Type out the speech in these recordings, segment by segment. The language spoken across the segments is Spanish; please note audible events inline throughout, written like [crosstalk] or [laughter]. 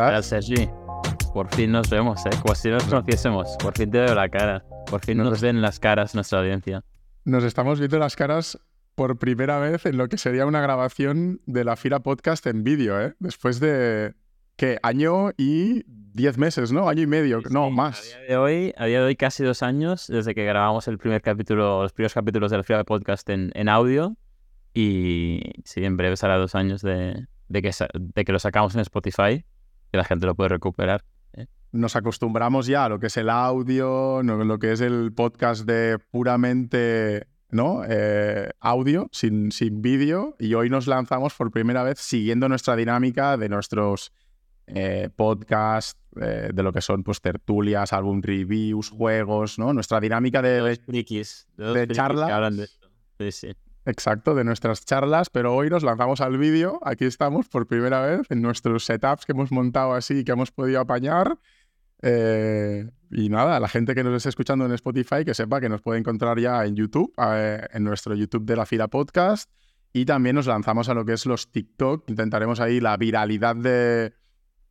¿Qué pasa, Neil? ¿Cómo ¿Qué tal, estás? Sergi? Por fin nos vemos, ¿eh? Como si nos conociésemos. Por fin te veo la cara. Por fin nos ven las caras nuestra audiencia. Nos estamos viendo las caras por primera vez en lo que sería una grabación de la Fira Podcast en vídeo, ¿eh? Después de, ¿qué? Año y diez meses, ¿no? Año y medio, no, Sí, más. A día, de hoy, a día de hoy, casi dos años desde que grabamos el primer capítulo, los primeros capítulos de la Fira Podcast en, en audio. Y sí, en breve será dos años de, de que, de que lo sacamos en Spotify, que la gente lo puede recuperar. Nos acostumbramos ya a lo que es el audio, lo que es el podcast de puramente, ¿no? Eh, audio, sin, sin vídeo, y hoy nos lanzamos por primera vez siguiendo nuestra dinámica de nuestros eh, podcasts, eh, de lo que son pues tertulias, álbum reviews, juegos, ¿no? Nuestra dinámica de, frikis. de dos de frikis charlas. que hablan de esto. Sí, sí. Exacto, de nuestras charlas, pero hoy nos lanzamos al vídeo. Aquí estamos por primera vez en nuestros setups que hemos montado así, que hemos podido apañar. Eh, y nada, la gente que nos esté escuchando en Spotify, que sepa que nos puede encontrar ya en YouTube, eh, en nuestro YouTube de la Fila Podcast. Y también nos lanzamos a lo que es los TikTok. Intentaremos ahí la viralidad de,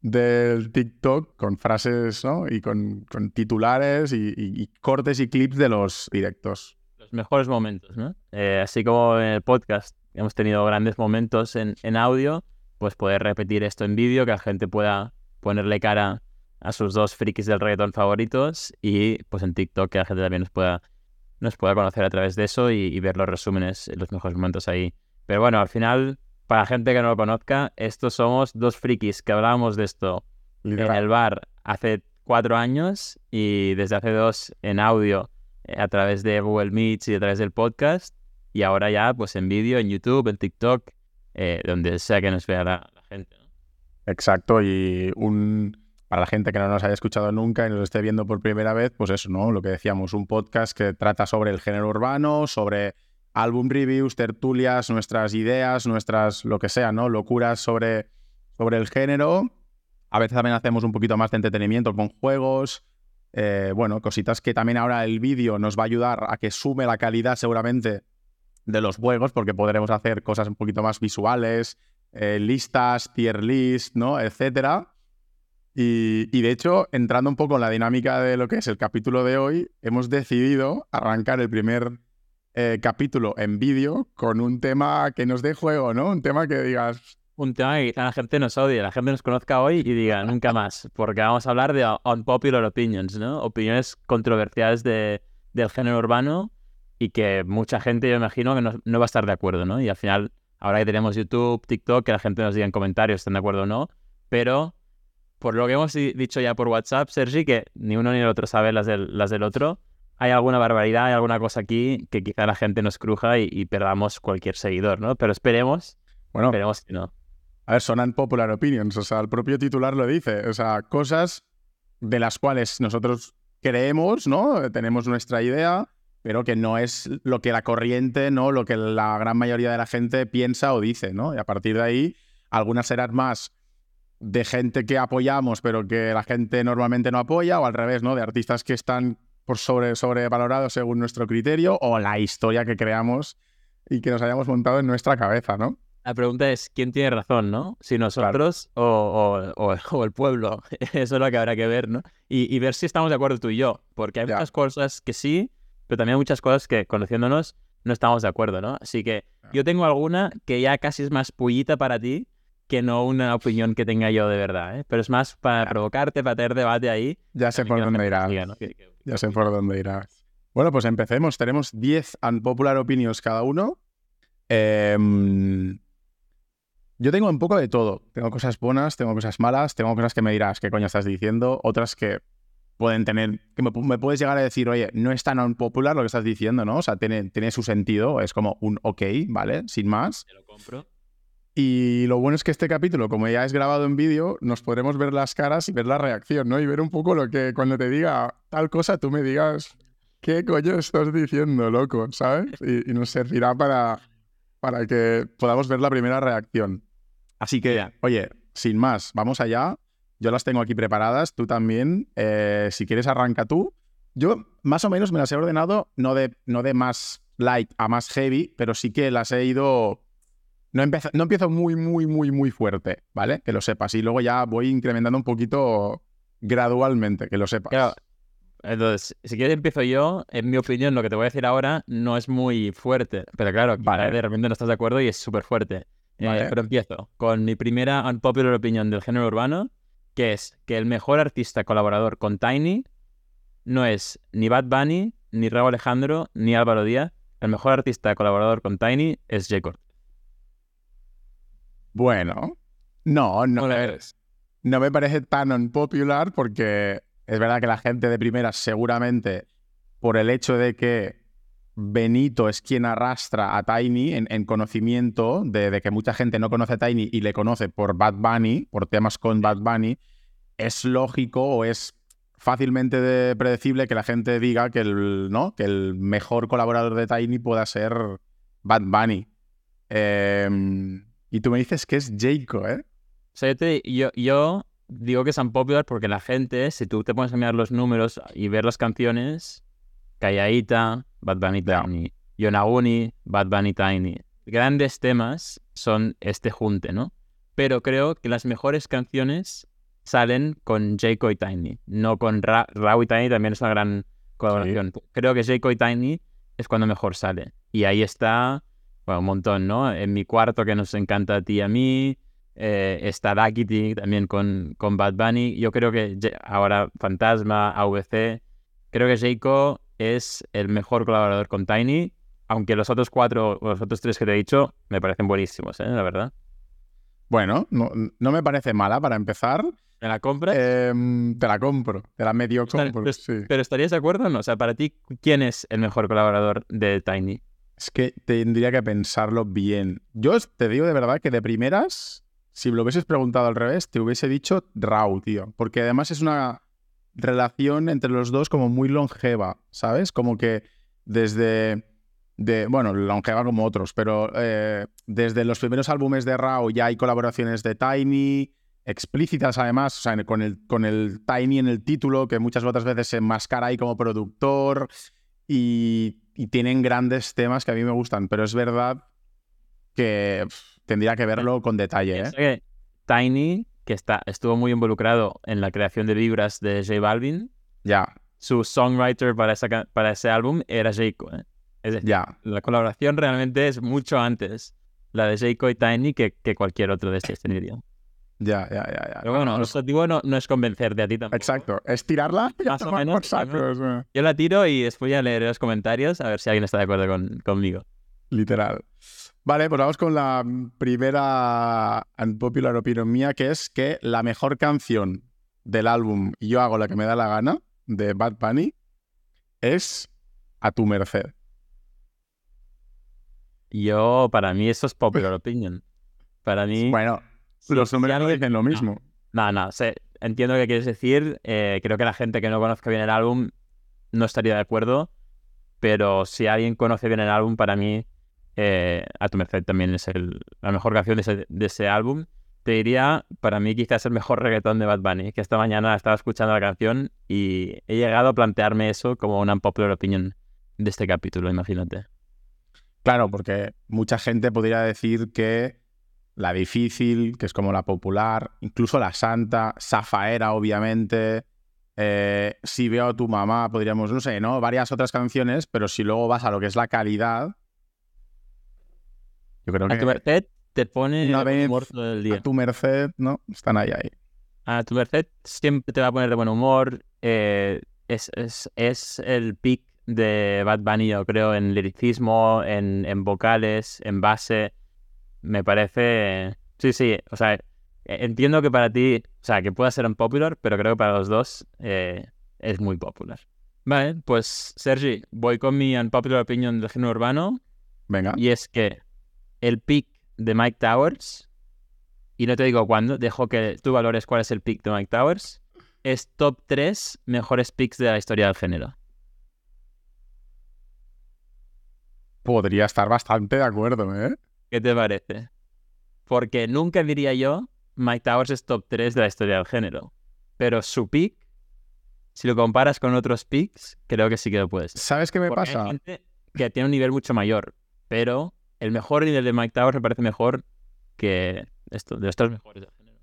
del TikTok con frases ¿no? y con, con titulares y- y- y cortes y clips de los directos. Los mejores momentos, ¿no? Eh, así como en el podcast hemos tenido grandes momentos en, en audio, pues poder repetir esto en vídeo, que la gente pueda ponerle cara a sus dos frikis del reggaetón favoritos y pues en TikTok que la gente también nos pueda, nos pueda conocer a través de eso y, y ver los resúmenes, los mejores momentos ahí. Pero bueno, al final, para la gente que no lo conozca, estos somos dos frikis que hablábamos de esto en el bar hace cuatro años y desde hace dos en audio a través de Google Meets y a través del podcast y ahora ya pues en vídeo, en YouTube, en TikTok, eh, donde sea que nos vea la, gente. Exacto, y un para la gente que no nos haya escuchado nunca y nos esté viendo por primera vez, pues eso, ¿no? Lo que decíamos, un podcast que trata sobre el género urbano, sobre álbum reviews, tertulias, nuestras ideas, nuestras, lo que sea, ¿no? Locuras sobre, sobre el género. A veces también hacemos un poquito más de entretenimiento con juegos. Eh, bueno, cositas que también ahora el vídeo nos va a ayudar a que sume la calidad seguramente de los juegos, porque podremos hacer cosas un poquito más visuales, eh, listas, tier list, ¿no? Etcétera. Y, de hecho, entrando un poco en la dinámica de lo que es el capítulo de hoy, hemos decidido arrancar el primer eh, capítulo en vídeo con un tema que nos dé juego, ¿no? Un tema que digas, Un tema que quizá la gente nos odie, la gente nos conozca hoy y diga nunca más, porque vamos a hablar de unpopular opinions, ¿no? Opiniones controversiales de, del género urbano y que mucha gente, yo imagino, que no, no va a estar de acuerdo, ¿no? Y al final, ahora que tenemos YouTube, TikTok, que la gente nos diga en comentarios si están de acuerdo o no, pero por lo que hemos di- dicho ya por WhatsApp, Sergi, que ni uno ni el otro sabe las del, las del otro, hay alguna barbaridad, hay alguna cosa aquí que quizá la gente nos cruja y, y perdamos cualquier seguidor, ¿no? Pero esperemos, bueno, esperemos que no. A ver, son unpopular opinions, o sea, el propio titular lo dice, o sea, cosas de las cuales nosotros creemos, ¿no? Tenemos nuestra idea, pero que no es lo que la corriente, ¿no? Lo que la gran mayoría de la gente piensa o dice, ¿no? Y a partir de ahí, algunas serán más de gente que apoyamos, pero que la gente normalmente no apoya, o al revés, ¿no? De artistas que están por sobre, sobrevalorados según nuestro criterio, o la historia que creamos y que nos hayamos montado en nuestra cabeza, ¿no? La pregunta es, ¿quién tiene razón, no? Si nosotros o, o- o- [laughs] o el pueblo. [laughs] Eso es lo que habrá que ver, ¿no? Y, y ver si estamos de acuerdo tú y yo. Porque hay muchas cosas que sí, pero también hay muchas cosas que, conociéndonos, no estamos de acuerdo, ¿no? Así que yo tengo alguna que ya casi es más pullita para ti que no una opinión que tenga yo de verdad, ¿eh? Pero es más para provocarte, para tener debate ahí. Ya sé por dónde irás. Ya sé por dónde irás. Bueno, pues empecemos. Tenemos 10 unpopular opinions cada uno. Em, yo tengo un poco de todo. Tengo cosas buenas, tengo cosas malas, tengo cosas que me dirás qué coño estás diciendo, otras que pueden tener, que me, pu- me puedes llegar a decir, oye, no es tan unpopular lo que estás diciendo, ¿no? O sea, tiene, tiene su sentido, es como un ok, ¿vale? Sin más. Te lo compro. Y lo bueno es que este capítulo, como ya es grabado en vídeo, nos podremos ver las caras y ver la reacción, ¿no? Y ver un poco lo que cuando te diga tal cosa, tú me digas, ¿qué coño estás diciendo, loco? ¿Sabes? Y, y nos servirá para, para que podamos ver la primera reacción. Así que, oye, sin más, vamos allá. Yo las tengo aquí preparadas, tú también. Eh, si quieres, arranca tú. Yo más o menos me las he ordenado, no de, no de más light a más heavy, pero sí que las he ido no empiezo, no empiezo muy, muy, muy, muy fuerte, ¿vale? Que lo sepas. Y luego ya voy incrementando un poquito gradualmente, que lo sepas. Claro. Entonces, si quieres empiezo yo. En mi opinión, lo que te voy a decir ahora no es muy fuerte. Pero claro, Vale. de repente no estás de acuerdo y es súper fuerte. Eh, Vale. pero empiezo con mi primera unpopular opinion del género urbano, que es que el mejor artista colaborador con Tiny no es ni Bad Bunny, ni Raúl Alejandro, ni Álvaro Díaz. El mejor artista colaborador con Tiny es Jacob. Bueno, no, no, no me parece tan unpopular porque es verdad que la gente de primera seguramente por el hecho de que Benito es quien arrastra a Tiny en, en conocimiento de, de que mucha gente no conoce a Tiny y le conoce por Bad Bunny, por temas con Bad Bunny, es lógico o es fácilmente de- predecible que la gente diga que el, ¿no? que el mejor colaborador de Tiny pueda ser Bad Bunny. Em, y tú me dices que es Jayco, ¿eh? O sea, yo, te- yo- yo digo que es unpopular porque la gente, si tú te pones a mirar los números y ver las canciones, Calladita, Bad Bunny. Tiny, Yonaguni, Bad Bunny Tiny, grandes temas son este junte, ¿no? Pero creo que las mejores canciones salen con Jayco y Tiny, no con Ra y Tiny, también es una gran colaboración. Creo que Jayco y Tiny es cuando mejor sale. Y ahí está, bueno, un montón, ¿no? En mi cuarto que nos encanta a ti y a mí, eh, está Dakity también con, con Bad Bunny. Yo creo que ahora Fantasma, AVC, creo que Jayco es el mejor colaborador con Tiny, aunque los otros cuatro o los otros tres que te he dicho me parecen buenísimos, ¿eh? La verdad. Bueno, no, no me parece mala para empezar. ¿Me la compras? Em, te la compro, te la medio compro. pero, sí. pero ¿estarías de acuerdo o no? O sea, para ti, ¿quién es el mejor colaborador de Tiny? Es que tendría que pensarlo bien. Yo te digo de verdad que de primeras, si me lo hubieses preguntado al revés, te hubiese dicho Rau, tío. Porque además es una relación entre los dos como muy longeva, ¿sabes? Como que desde... De, bueno, longeva como otros, pero eh, desde los primeros álbumes de Rau ya hay colaboraciones de Tiny, explícitas además, o sea, con el, con el Tiny en el título, que muchas otras veces se enmascara ahí como productor y, y tienen grandes temas que a mí me gustan, pero es verdad que tendría que verlo con detalle, ¿eh? Que Tiny, que está, estuvo muy involucrado en la creación de vibras de J Balvin, Ya, su songwriter para, esa para ese álbum era Jayco. ¿eh? Es decir, la colaboración realmente es mucho antes la de Jayco y Tiny que, que cualquier otro de estos tendría. Ya, ya, ya, ya. Pero bueno, el objetivo no, no es convencerte a ti tampoco. Exacto, es tirarla y Más o menos, por saco, ¿no? o sea, Yo la tiro y después ya leeré los comentarios a ver si alguien está de acuerdo con- conmigo. literal. Vale, pues vamos con la primera unpopular opinion mía, que es que la mejor canción del álbum Y Yo hago la que me da la gana, de Bad Bunny, es A tu merced. Yo, para mí, eso es popular [laughs] opinion. Para mí... Bueno, los números no dicen lo no, mismo. No, no, sé, entiendo lo que quieres decir. eh, creo que la gente que no conozca bien el álbum no estaría de acuerdo. Pero si alguien conoce bien el álbum, para mí, eh, A tu merced también es la mejor canción de ese, álbum. Te diría, para mí, quizás el mejor reggaetón de Bad Bunny. Que esta mañana estaba escuchando la canción y he llegado a plantearme eso como una popular opinion de este capítulo, imagínate. Claro, porque mucha gente podría decir que la difícil, que es como la popular, incluso la santa, Zafaera, obviamente. eh, si veo a tu mamá, podríamos, no sé, ¿no? Varias otras canciones, pero si luego vas a lo que es la calidad, yo creo A tu merced te pone Una vez humor todo el día. a tu merced, ¿no? Están ahí, ahí. A tu merced siempre te va a poner de buen humor. eh, es, es, es el pick de Bad Bunny, yo creo, en liricismo, en, en vocales, en base. Me parece. Sí, sí. O sea, e- entiendo que para ti, o sea, que pueda ser un popular, pero creo que para los dos eh, es muy popular. Vale, pues Sergi, voy con mi unpopular opinion del género urbano. Venga. Y es que el pick de Mike Towers, y no te digo cuándo, dejo que tú valores cuál es el pick de Mike Towers, es top 3 mejores picks de la historia del género. Podría estar bastante de acuerdo, ¿eh? ¿Qué te parece? Porque nunca diría yo Mike Towers es top 3 de la historia del género. Pero su pick, si lo comparas con otros picks, creo que sí que lo puedes. ¿Sabes qué me Porque pasa? Hay gente que tiene un nivel mucho mayor, pero el mejor nivel de Mike Towers me parece mejor que esto, de estos mejores del género.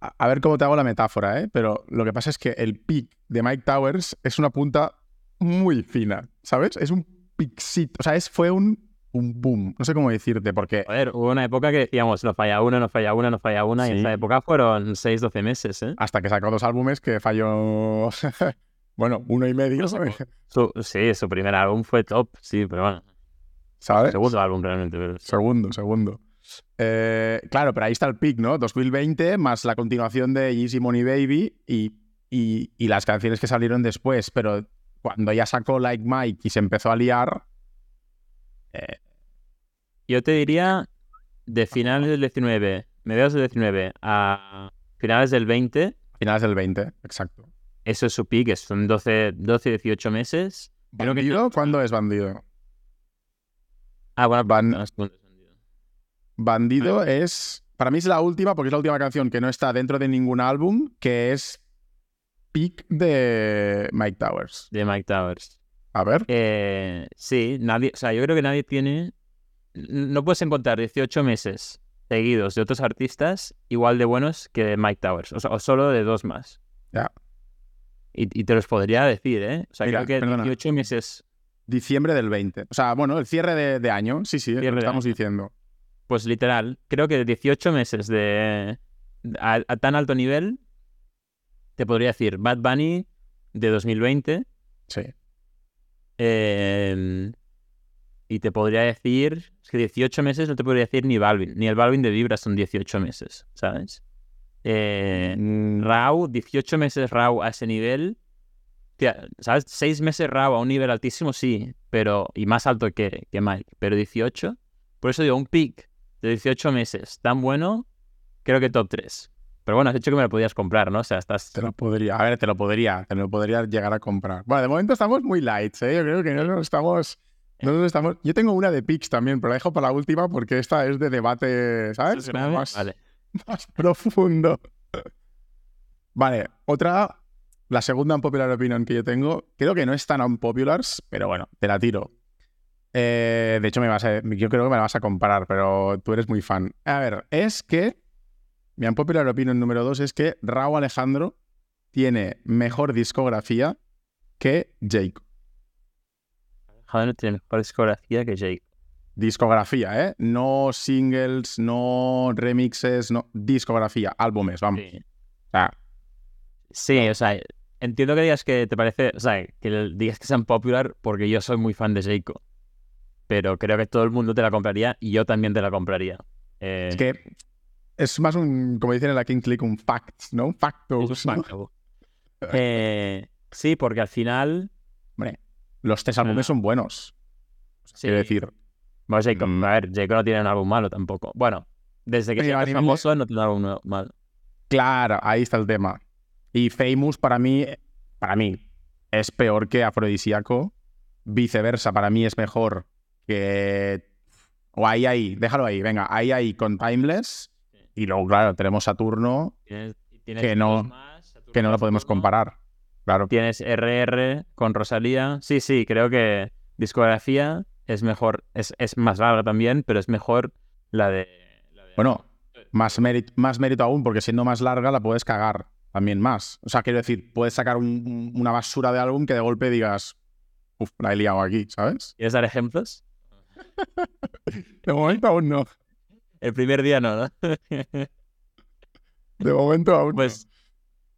A, a ver cómo te hago la metáfora, ¿eh? Pero lo que pasa es que el pick de Mike Towers es una punta muy fina, ¿sabes? Es un pixito, o sea, es, fue un, un boom, no sé cómo decirte, porque Joder, hubo una época que decíamos, no falla una, no falla una, no falla una, y Sí. esa época fueron 6, 12 meses, ¿eh? hasta que sacó dos álbumes que falló, [laughs] bueno, uno y medio, Su- sí, su primer álbum fue top, sí, pero bueno, ¿sabes? segundo álbum realmente. Pero... Segundo, segundo. Eh, claro, pero ahí está el pick, ¿no? 2020 más la continuación de Yeezy Money Baby y, y- y las canciones que salieron después, pero cuando ya sacó Like Mike y se empezó a liar, eh, Yo te diría de finales del 19, mediados del 19 a finales del 20, finales del 20, exacto. eso es su pick, son 12, 12 18 meses. Creo que ¿Bandido? ¿Cuándo es Bandido? Ah, bueno, Van- no, es- Bandido es, para mí es la última, porque es la última canción que no está dentro de ningún álbum, que es pick de Mike Towers. de Mike Towers. A ver, Eh, sí, nadie, o sea, yo creo que nadie tiene, no puedes encontrar 18 meses seguidos de otros artistas igual de buenos que de Mike Towers, o, sea, o solo de dos más. Ya. Y, y te los podría decir, ¿eh? O sea, Mira, creo que perdona. 18 meses, diciembre del 20. O sea, bueno, el cierre de, de año, sí, sí, lo estamos año. diciendo. pues literal, creo que 18 meses de a, a tan alto nivel, te podría decir Bad Bunny de 2020, Sí. eh, y te podría decir, es que 18 meses no te podría decir ni Balvin, ni el Balvin de Vibra son 18 meses, ¿sabes? Eh, Mm, Rau, 18 meses Rau a ese nivel, tía, ¿sabes? 6 meses Rau a un nivel altísimo, sí, pero y más alto que, que Mike, pero 18, por eso digo, un pick de 18 meses tan bueno, creo que top 3. Pero bueno, has dicho que me lo podías comprar, ¿no? O sea, estás... Te lo podría, a ver, te lo podría, te lo podría llegar a comprar. Bueno, de momento estamos muy lights, ¿eh? Yo creo que no nos estamos... No nos estamos... Yo tengo una de Pix también, pero la dejo para la última porque esta es de debate, ¿sabes? Más, Vale. [laughs] más profundo. Vale, otra, la segunda unpopular opinion que yo tengo, creo que no es tan unpopular, pero bueno, te la tiro. Eh, de hecho, me vas a- yo creo que me la vas a comparar, pero tú eres muy fan. A ver, es que mi unpopular opinion número dos es que Raúl Alejandro tiene mejor discografía que Jake. No tiene mejor discografía que Jake. Discografía, ¿eh? No singles, no remixes, no. Discografía, álbumes, vamos. Sí. O sea, Sí, o sea, entiendo que digas que te parece, o sea, que digas que sean popular porque yo soy muy fan de Jayco. Pero creo que todo el mundo te la compraría y yo también te la compraría. Eh, es que es más un, como dicen en la Kings League, un fact, ¿no? Un facto. es un. Eh, sí, porque al final. Hombre, los tres álbumes son buenos. Sí, Quiero decir, bueno, Jayco, Mm. a ver, Jayco no tiene un álbum malo tampoco. Bueno, desde que se de- famoso no tiene un álbum malo. claro, ahí está el tema. Y Famous para mí, para mí, es peor que Afrodisíaco. Viceversa, para mí es mejor que... O ahí, ahí, déjalo ahí, venga, ahí, ahí con Timeless. Y luego, claro, tenemos Saturno, Tienes, tienes Que no- más, Saturno que no lo podemos Saturno. comparar. Claro. Tienes RR con Rosalía. Sí, sí, creo que discografía es mejor, es, es más larga también, pero es mejor la de... la de- Bueno, más mérito, más mérito aún, porque siendo más larga la puedes cagar también más. O sea, quiero decir, puedes sacar un- un- una basura de álbum que de golpe digas, uff, la he liado aquí, ¿sabes? ¿Quieres dar ejemplos? [laughs] De momento aún no. El primer día no, ¿no? [laughs] De momento aún pues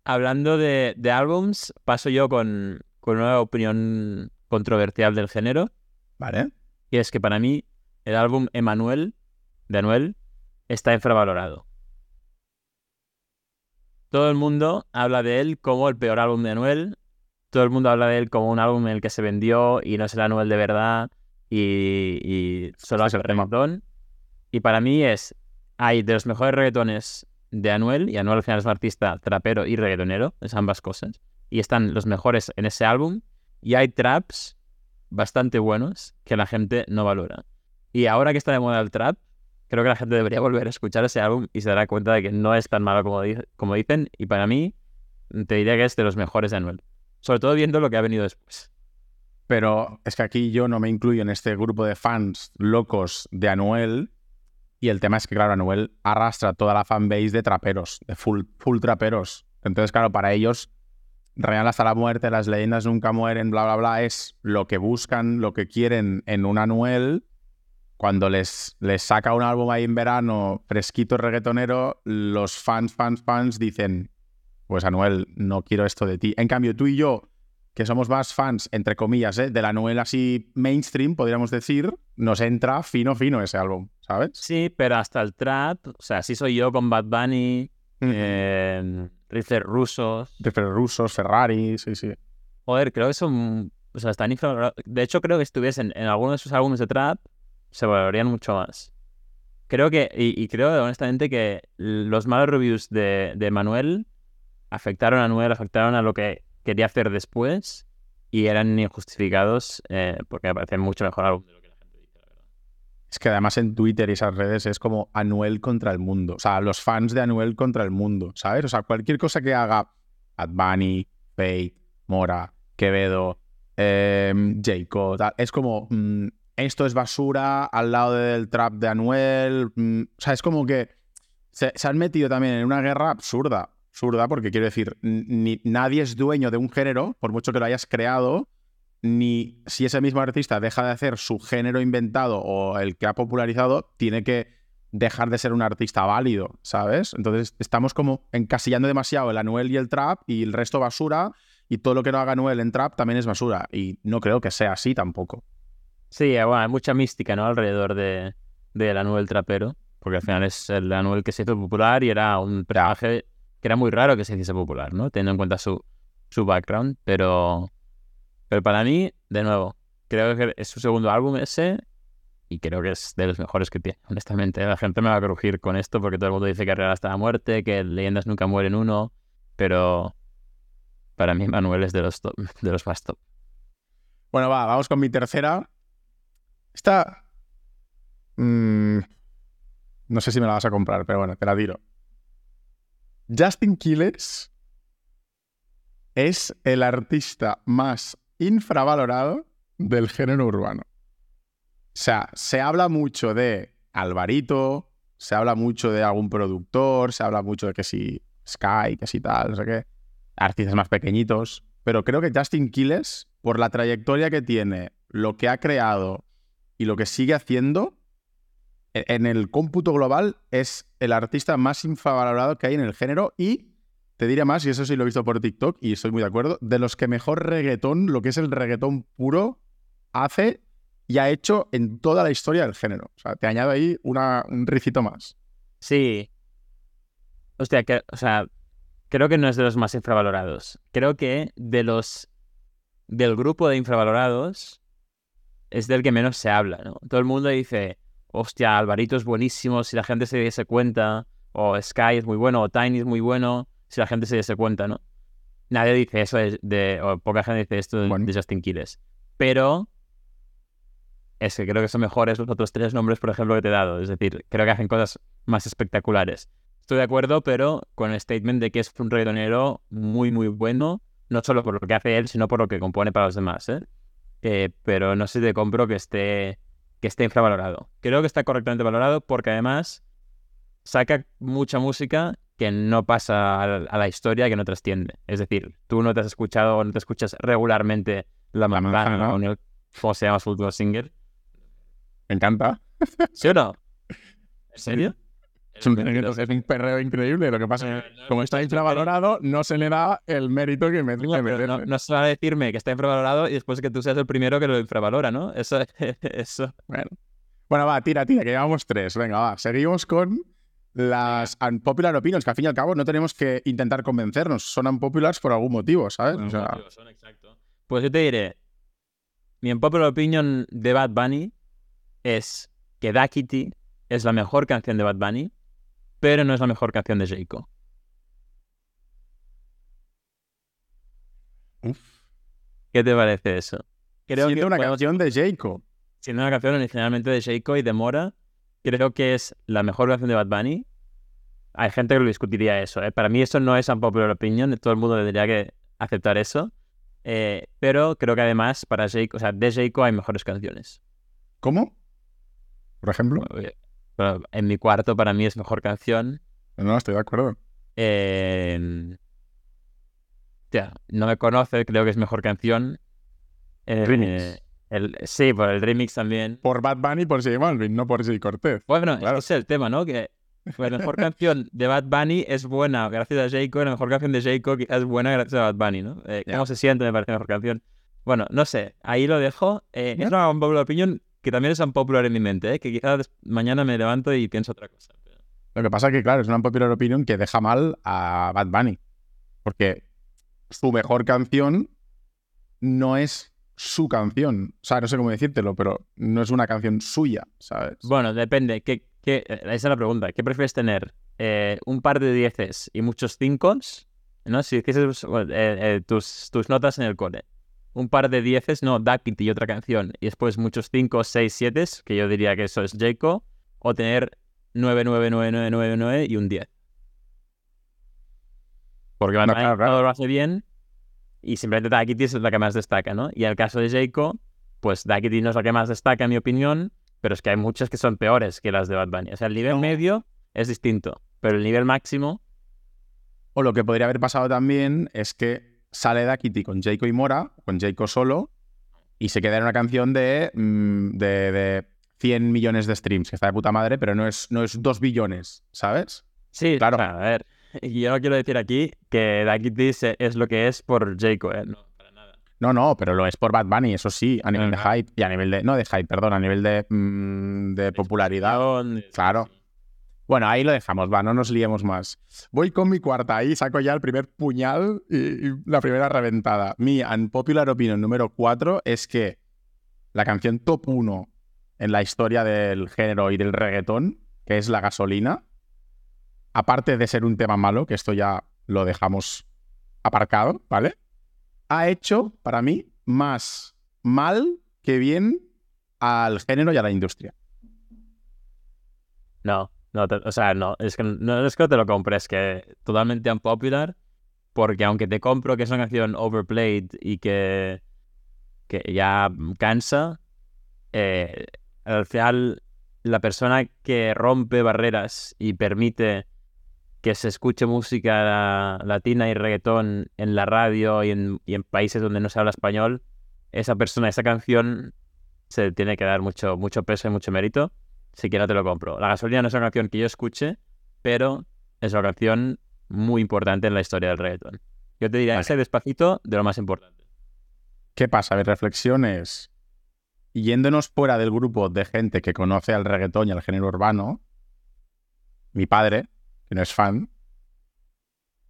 hablando de, de álbums, paso yo con, con una opinión controversial del género. Vale. y es que para mí el álbum Emanuel, de Anuel, está infravalorado. Todo el mundo habla de él como el peor álbum de Anuel. Todo el mundo habla de él como un álbum en el que se vendió y no es el Anuel de verdad y, y solo hace el reggaetón. Y para mí es, hay de los mejores reggaetones de Anuel, y Anuel al final es un artista trapero y reggaetonero, es ambas cosas, y están los mejores en ese álbum, y hay traps bastante buenos que la gente no valora. Y ahora que está de moda el trap, creo que la gente debería volver a escuchar ese álbum y se dará cuenta de que no es tan malo como, di- como dicen. Y para mí, te diría que es de los mejores de Anuel. Sobre todo viendo lo que ha venido después. Pero es que aquí yo no me incluyo en este grupo de fans locos de Anuel. Y el tema es que, claro, Anuel arrastra toda la fanbase de traperos, de full, full traperos. Entonces, claro, para ellos, Real hasta la muerte, las leyendas nunca mueren, bla, bla, bla, es lo que buscan, lo que quieren en un Anuel. Cuando les, les saca un álbum ahí en verano, fresquito reggaetonero, los fans, fans, fans dicen, pues Anuel, no quiero esto de ti. En cambio, tú y yo, que somos más fans, entre comillas, ¿eh? de la Anuel así mainstream, podríamos decir, nos entra fino, fino ese álbum, ¿sabes? Sí, pero hasta el trap, o sea, sí soy yo con Bad Bunny, eh, rifles rusos. Rifles rusos, Ferrari, sí, sí. Joder, creo que son, o sea, están. De hecho, creo que estuviesen en alguno de sus álbumes de trap, se valorarían mucho más. Creo que, y, creo honestamente que los malos reviews de, de Manuel afectaron a Anuel, afectaron a lo que quería hacer después y eran injustificados eh, porque me parece mucho mejor verdad. Es que además en Twitter y esas redes es como Anuel contra el mundo. O sea, los fans de Anuel contra el mundo, ¿sabes? O sea, cualquier cosa que haga Bunny, Faye, Mora, Quevedo, eh, Jacob, es como mm, esto es basura al lado del trap de Anuel. Mm, o sea, es como que se han metido también en una guerra absurda absurda, porque quiero decir, ni, nadie es dueño de un género, por mucho que lo hayas creado, ni si ese mismo artista deja de hacer su género inventado o el que ha popularizado, tiene que dejar de ser un artista válido, ¿sabes? Entonces estamos como encasillando demasiado el Anuel y el trap y el resto basura, y todo lo que no haga Anuel en trap también es basura, y no creo que sea así tampoco. Sí, bueno, hay mucha mística, ¿no? Alrededor de, del Anuel trapero, porque al final es el Anuel que se hizo popular y era un personaje que era muy raro que se hiciese popular, ¿no? Teniendo en cuenta su, su background, pero, pero para mí, de nuevo, creo que es su segundo álbum ese y creo que es de los mejores que tiene, honestamente. La gente me va a crujir con esto porque todo el mundo dice que Real hasta la muerte, que leyendas nunca mueren uno, pero para mí Manuel es de los, [laughs] de los más top. Bueno, va, vamos con mi tercera. Esta... Mm, no sé si me la vas a comprar, pero bueno, te la tiro. Justin Quiles es el artista más infravalorado del género urbano. O sea, se habla mucho de Alvarito, se habla mucho de algún productor, se habla mucho de que si Sky, que si tal, no sé qué, artistas más pequeñitos, pero creo que Justin Quiles, por la trayectoria que tiene, lo que ha creado y lo que sigue haciendo, e-, en el cómputo global es el artista más infravalorado que hay en el género y te diré más, y eso sí lo he visto por TikTok y estoy muy de acuerdo, de los que mejor reggaetón, lo que es el reggaetón puro, hace y ha hecho en toda la historia del género. O sea, te añado ahí una, un ricito más. Sí. Hostia, o sea, creo que no es de los más infravalorados. Creo que de los del grupo de infravalorados es del que menos se habla, ¿no? Todo el mundo dice, hostia, Alvarito es buenísimo, si la gente se diese cuenta, o Sky es muy bueno, o Tiny es muy bueno, si la gente se diese cuenta, ¿no? Nadie dice eso de, o poca gente dice esto de, Justin Quiles. Pero es que creo que son mejores los otros tres nombres, por ejemplo, que te he dado. Es decir, creo que hacen cosas más espectaculares. Estoy de acuerdo, pero con el statement de que es un reggaetonero muy, muy bueno, no solo por lo que hace él, sino por lo que compone para los demás. ¿eh? Eh, pero no sé si te compro que esté que esté infravalorado. Creo que está correctamente valorado porque además saca mucha música que no pasa a la historia, que no trasciende. Es decir, tú no te has escuchado o no te escuchas regularmente La Manzana, ¿no? el, ¿cómo se llama su último single? Me encanta. ¿Sí o no? [laughs] ¿En serio? [laughs] Es un, perreo increíble. Lo que pasa es que, como está infravalorado, no se le da el mérito que me no, no, no, se va a decirme que está infravalorado y después que tú seas el primero que lo infravalora, ¿no? Eso. [laughs] eso. Bueno. bueno, va, tira, tira, que llevamos tres. Venga, va. Seguimos con las unpopular opinions, que al fin y al cabo no tenemos que intentar convencernos. Son unpopulars por algún motivo, ¿sabes? o sea... son, exacto. Pues yo te diré: mi unpopular opinion de Bad Bunny es que Kitty es la mejor canción de Bad Bunny pero no es la mejor canción de Jayco. ¿Qué te parece eso? Creo siendo una canción de Jayco. Siendo una canción originalmente de Jayco y de Mora, creo que es la mejor canción de Bad Bunny. Hay gente que lo discutiría eso. ¿eh? Para mí eso no es un popular opinion, todo el mundo debería que aceptar eso. Eh, pero creo que además para Jayco, o sea, de Jayco hay mejores canciones. ¿Cómo? Por ejemplo. Pero en mi cuarto para mí es mejor canción. No, estoy de acuerdo. Eh, ya, no me conoce, creo que es mejor canción. Eh, Remix. el, sí, por el remix también. Por Bad Bunny y por J Balvin, no por J Cortez. Bueno, Claro. ese es el tema, ¿no? Que pues, la mejor canción de Bad Bunny es buena gracias a Jayco, y la mejor canción de Jayco quizás es buena gracias a Bad Bunny, ¿no? Eh. ¿Cómo se siente? Me parece mejor canción. Bueno, no sé, ahí lo dejo. Eh, Ya. Es una unpopular opinion que también es unpopular en mi mente, ¿eh? que quizás mañana me levanto y pienso otra cosa. pero- Lo que pasa es que, claro, es una popular opinion que deja mal a Bad Bunny. Porque su mejor canción no es su canción. O sea, no sé cómo decírtelo, pero no es una canción suya, ¿sabes? Bueno, depende. ¿Qué, qué, esa es la pregunta. ¿Qué prefieres tener? Eh, ¿Un par de dieces y muchos cinco? ¿No? Si hicieses eh, eh, tus, tus notas en el cole. Un par de dieces, no, Duckity y otra canción. Y después muchos cinco, seis, siete, que yo diría que eso es Jayco. O tener 9, 9, 9, 9, 9, 9 y un 10. Porque Bad No, claro, claro. todo lo hace bien y simplemente Duckity es la que más destaca, ¿no? Y en el caso de Jayco, pues Duckity no es la que más destaca, en mi opinión, pero es que hay muchas que son peores que las de Bad Bunny. O sea, el nivel No. medio es distinto, pero el nivel máximo, O lo que podría haber pasado también es que sale Da Kitty con Jayco y Mora, con Jayco solo, y se queda en una canción de, mm, de, de 100 millones de streams, que está de puta madre, pero no es, no es 2 billones, ¿sabes? sí, Claro. a ver, yo no quiero decir aquí que Duckity se- es lo que es por Jayco, ¿eh? No, para nada. No, no, pero lo es por Bad Bunny, eso sí, a nivel de hype y a nivel de. No de hype, perdón, a nivel de, mm, de popularidad. Claro. Bueno, ahí lo dejamos, va, no nos liemos más. Voy con mi cuarta, ahí saco ya el primer puñal y, la primera reventada. Mi unpopular opinion número 4 es que la canción top 1 en la historia del género y del reggaetón, que es La gasolina, aparte de ser un tema malo, que esto ya lo dejamos aparcado, ¿vale? Ha hecho, para mí, más mal que bien al género y a la industria. No, no, te- o sea, no, es que no es que te lo compres, que totalmente unpopular, porque aunque te compro que es una canción overplayed y que, que ya cansa, eh, al final la persona que rompe barreras y permite que se escuche música latina y reggaetón en la radio y en, y en países donde no se habla español, esa persona, esa canción se tiene que dar mucho, mucho peso y mucho mérito. No te lo compro. La gasolina no es una canción que yo escuche, pero es una canción muy importante en la historia del reggaetón. Yo te diría Vale. ese despacito de lo más importante. ¿Qué pasa? Mi reflexión es, yéndonos fuera del grupo de gente que conoce al reggaetón y al género urbano, mi padre, que no es fan,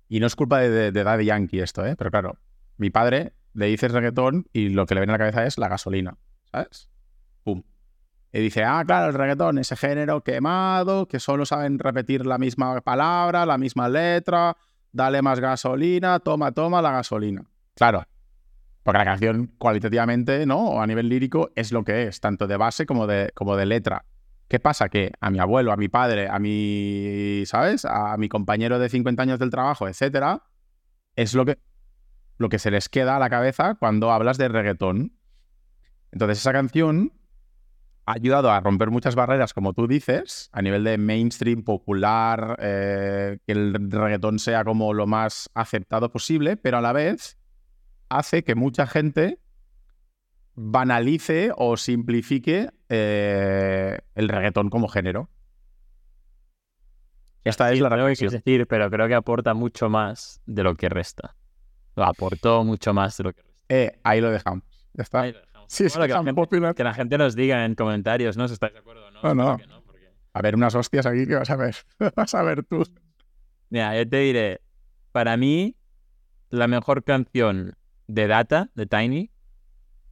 y no es culpa de, de- de Daddy Yankee esto, ¿eh? pero claro, mi padre le dice reggaetón y lo que le viene a la cabeza es la gasolina, ¿sabes? Pum. Y dice, ah, claro, el reggaetón, ese género quemado, que solo saben repetir la misma palabra, la misma letra, dale más gasolina, toma, toma la gasolina. Claro, porque la canción cualitativamente, ¿no? O a nivel lírico es lo que es, tanto de base como de, como de letra. ¿Qué pasa? Que a mi abuelo, a mi padre, a mi, ¿sabes? A mi compañero de 50 años del trabajo, etcétera, es lo que, lo que se les queda a la cabeza cuando hablas de reggaetón. Entonces esa canción ha ayudado a romper muchas barreras, como tú dices, a nivel de mainstream, popular, eh, que el reggaetón sea como lo más aceptado posible, pero a la vez hace que mucha gente banalice o simplifique eh, el reggaetón como género. Esta es la Creo que reflexión. quieres decir, pero creo que aporta mucho más de lo que resta. Lo aportó mucho más de lo que resta. Eh, ahí lo dejamos. Ya está. Ahí lo dejamos. Sí, es Bueno, que, la gente, popular. que la gente nos diga en comentarios, ¿no? Si estáis de acuerdo o no. No, no. Espero que no, porque- A ver, unas hostias aquí que vas a ver. [laughs] vas a ver tú. Mira, yo te diré, para mí, la mejor canción de Data, de Tiny,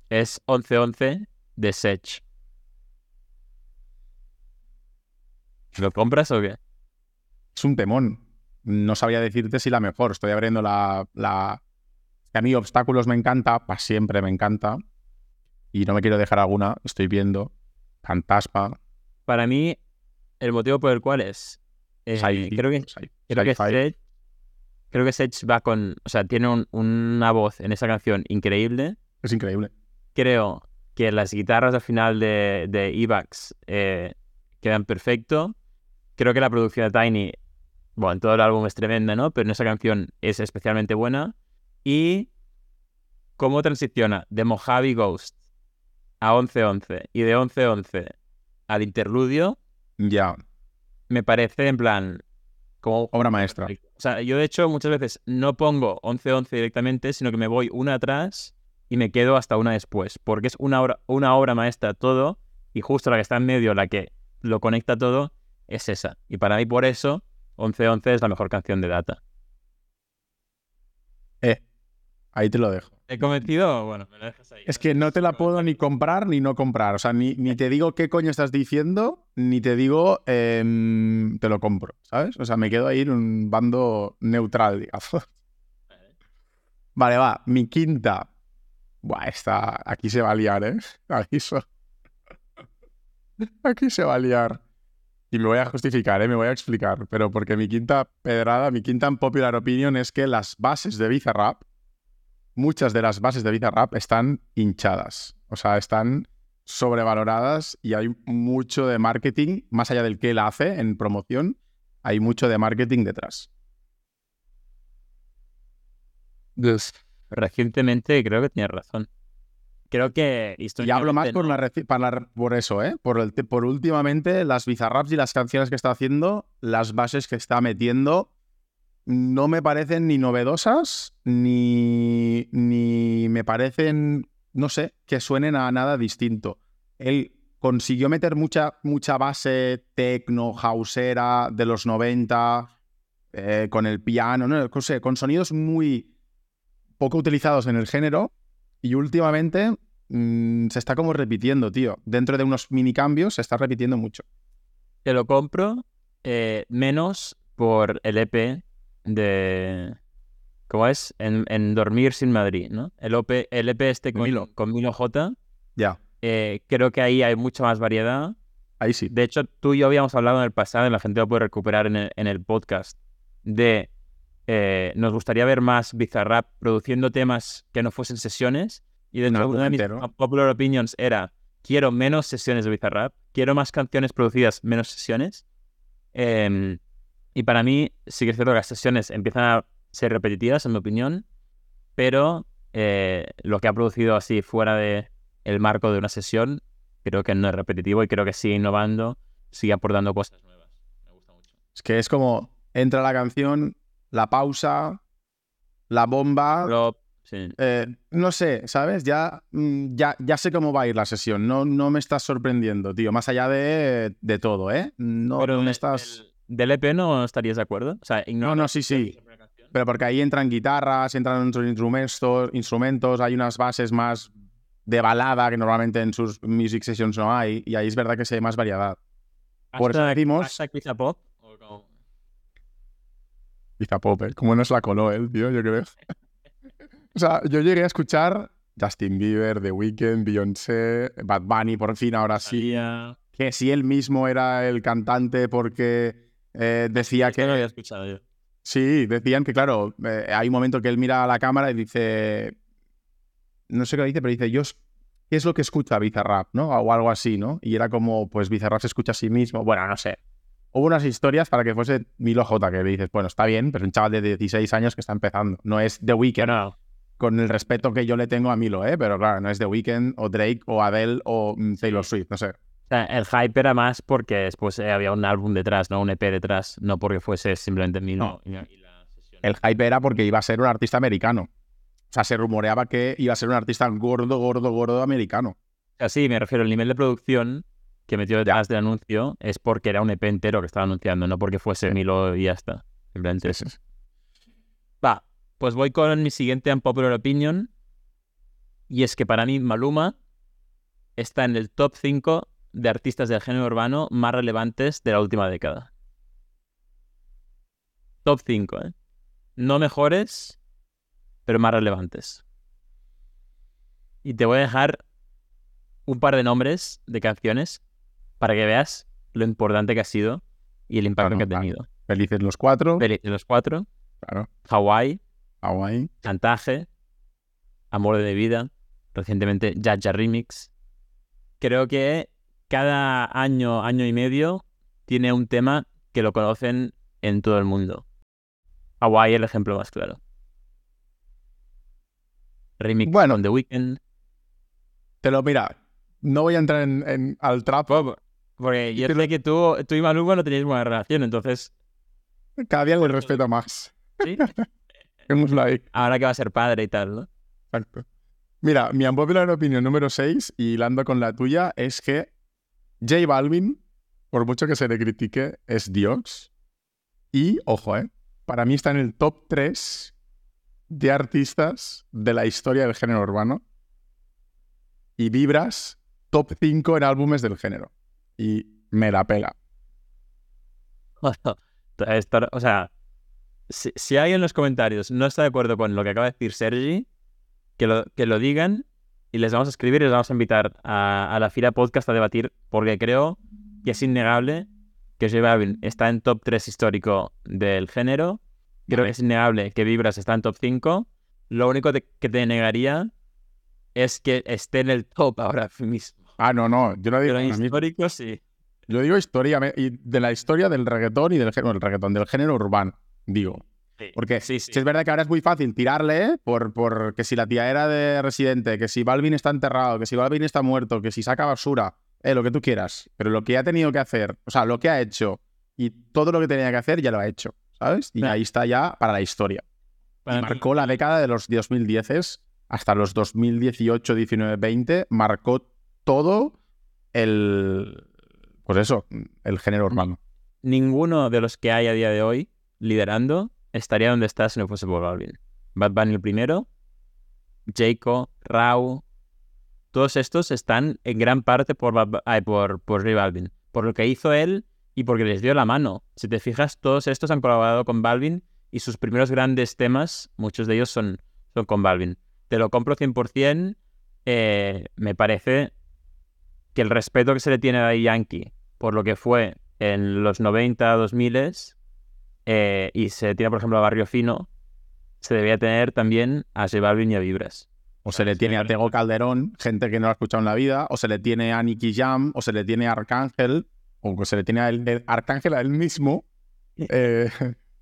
es 1111 de Sech. ¿Lo compras o qué? Es un temón. No sabría decirte si la mejor. Estoy abriendo la. la... a mí Obstáculos me encanta, para siempre me encanta. Y no me quiero dejar alguna. Estoy viendo. Fantasma. Para mí, el motivo por el cual es. eh, creo que, sci- creo que creo que va con, o sea, tiene un- una voz en esa canción increíble. Es increíble. Creo que las guitarras al final de, de Evax eh, quedan perfecto. Creo que la producción de Tiny, bueno, en todo el álbum es tremenda, ¿no? Pero en esa canción es especialmente buena. Y cómo transiciona de Mojave Ghost a 11-11 y de 11-11 al interludio, Ya, me parece en plan como obra maestra. o sea, yo de hecho muchas veces no pongo 11-11 directamente, sino que me voy una atrás y me quedo hasta una después, porque es una obra, una obra maestra todo y justo la que está en medio, la que lo conecta todo, es esa. Y para mí por eso 11-11 es la mejor canción de Data. Eh, ahí te lo dejo. ¿He convencido? Bueno, me lo dejas ahí. Es que no te la puedo ni comprar ni no comprar. O sea, ni, ni te digo qué coño estás diciendo, ni te digo em, te lo compro, ¿sabes? O sea, me quedo ahí en un bando neutral, digamos. Vale, va. Mi quinta. Buah, esta. Aquí se va a liar, ¿eh? Aquí, so- aquí se va a liar. Y me voy a justificar, ¿eh? Me voy a explicar. Pero porque mi quinta pedrada, mi quinta popular opinion es que las bases de Bizarrap muchas de las bases de Bizarrap están hinchadas. O sea, están sobrevaloradas y hay mucho de marketing, más allá del que él hace en promoción, hay mucho de marketing detrás. Recientemente creo que tienes razón. Creo que Y hablo más por, no. la reci- para la- por eso, ¿eh? Por, el, por últimamente las Bizarraps y las canciones que está haciendo, las bases que está metiendo, no me parecen ni novedosas, ni, ni me parecen, no sé, que suenen a nada distinto. Él consiguió meter mucha, mucha base tecno, houseera de los 90, eh, con el piano, no, no sé, con sonidos muy poco utilizados en el género. Y últimamente mm, se está como repitiendo, tío. Dentro de unos mini cambios se está repitiendo mucho. Te lo compro eh, menos por el EP de... ¿Cómo es? En, en Dormir sin Madrid, ¿no? El, OP el EP este con Milo. con Milo J. Ya, eh, creo que ahí hay mucha más variedad. ahí sí. De hecho, tú y yo habíamos hablado en el pasado, y la gente lo puede recuperar en el, en el podcast, de eh, nos gustaría ver más Bizarrap produciendo temas que no fuesen sesiones. Y de hecho, álbum una de mis entero. popular opinions era, quiero menos sesiones de Bizarrap, quiero más canciones producidas, menos sesiones. Em, y para mí sí que es cierto que las sesiones empiezan a ser repetitivas, en mi opinión, pero eh, lo que ha producido así fuera de el marco de una sesión, creo que no es repetitivo y creo que sigue innovando, sigue aportando cosas nuevas. Me gusta mucho. Es que es como entra la canción, la pausa, la bomba. Pero, sí. eh, no sé, ¿sabes? Ya, mm, ya, ya sé cómo va a ir la sesión. No, no me estás sorprendiendo, tío. Más allá de, de todo, ¿eh? No, Pero no me estás. Del EP no estarías de acuerdo. O sea, No, no, sí, sí. Pero porque ahí entran guitarras, entran otros instrumentos, instrumentos, hay unas bases más de balada que normalmente en sus music sessions no hay, y ahí es verdad que se hay más variedad. Por eso decimos- Hashtag pizza pop. como- Pizza Pop, ¿eh? ¿Cómo nos la coló él, tío? Yo creo. o sea, yo llegué a escuchar Justin Bieber, The Weeknd, Beyoncé, Bad Bunny, por fin, ahora sí. Que si él mismo era el cantante porque eh, decía Esto no que... había escuchado yo. Sí, decían que, claro, eh, hay un momento que él mira a la cámara y dice... No sé qué dice, pero dice, yo... ¿Qué es lo que escucha Bizarrap, no? O algo así, ¿no? Y era como, pues Bizarrap se escucha a sí mismo. Bueno, no sé. Hubo unas historias para que fuese Milo J, que le dices, bueno, está bien, pero es un chaval de 16 años que está empezando. No es The Weeknd, No, con el respeto que yo le tengo a Milo, ¿eh? Pero claro, no es The Weeknd o Drake o Adele o mm, Taylor Swift, no sé. Sea, el hype era más porque después eh, había un álbum detrás, ¿no? Un EP detrás, no porque fuese simplemente Milo No. y, la- y la sesión. El hype era porque iba a ser un artista americano. O sea, se rumoreaba que iba a ser un artista gordo, gordo, gordo americano. O sea, sí, me refiero al nivel de producción que metió detrás del anuncio es porque era un EP entero que estaba anunciando, no porque fuese Milo y ya está. Simplemente eso. Va, pues voy con mi siguiente unpopular opinion. Y es que para mí Maluma está en el top 5 de artistas del género urbano más relevantes de la última década. Top 5, ¿eh? No mejores, pero más relevantes. Y te voy a dejar un par de nombres de canciones para que veas lo importante que ha sido y el impacto Claro, que ha claro. tenido. Felices los cuatro. Feliz de los cuatro. Claro. Hawaii, Hawaii. Chantaje, Amor de Vida, recientemente Jaja Remix. Creo que cada año, año y medio, tiene un tema que lo conocen en todo el mundo. Hawaii el ejemplo más claro. Remix Bueno. con The Weeknd. Te lo mira. No voy a entrar en, en- al trap. Porque yo sé que tú, tú y Maluma no tenéis buena relación, entonces... Cada día le respeto más. ¿sí? [laughs] Hemos like. Ahora que va a ser padre y tal, ¿no? Exacto. Mira, mi unpopular opinión número 6, y hilando con la tuya, es que J Balvin, por mucho que se le critique, es Dios. Y, ojo, ¿eh? Para mí está en el top 3 de artistas de la historia del género urbano. Y Vibras, top 5 en álbumes del género. Y me la pela. [laughs] O sea, si, si alguien en los comentarios no está de acuerdo con lo que acaba de decir Sergi, que lo, que lo digan y les vamos a escribir y les vamos a invitar a, a la Fira Podcast a debatir, porque creo que es innegable que J está en top 3 histórico del género. Creo Vale. que es innegable que Vibras está en top 5. Lo único te- que te negaría es que esté en el top ahora mismo. Ah, no, no. Yo no digo, Pero histórico sí. Yo digo historia de la historia del reggaetón y del género, el reggaetón, del género urbano, digo. Sí. Porque sí, sí. Si es verdad que ahora es muy fácil tirarle ¿eh? por, por que si la tía era de residente, que si Balvin está enterrado, que si Balvin está muerto, que si saca basura, eh, lo que tú quieras. Pero lo que ha tenido que hacer, o sea, lo que ha hecho y todo lo que tenía que hacer ya lo ha hecho, ¿sabes? Y ahí está ya para la historia. Y marcó la década de los 2010 hasta los 2018, 19, 20, marcó todo el. Pues eso, el género urbano. ninguno de los que hay a día de hoy liderando estaría donde está si no fuese por Balvin. Bad Bunny el primero, Jayco, Rau, todos estos están en gran parte por, ay, por, por J Balvin, por lo que hizo él y porque les dio la mano. Si te fijas, todos estos han colaborado con Balvin y sus primeros grandes temas, muchos de ellos son, son con Balvin. Te lo compro 100%, eh, me parece que el respeto que se le tiene a Yankee por lo que fue en los 90, 2000 eh, y se tiene, por ejemplo, a Barrio Fino, se debía tener también a J Balvin y a Vibras. O se le tiene a Tego Calderón, gente que no lo ha escuchado en la vida, o se le tiene a Nicky Jam, o se le tiene a Arcángel, o se le tiene a él- el- Arcángel a él mismo. [laughs] eh,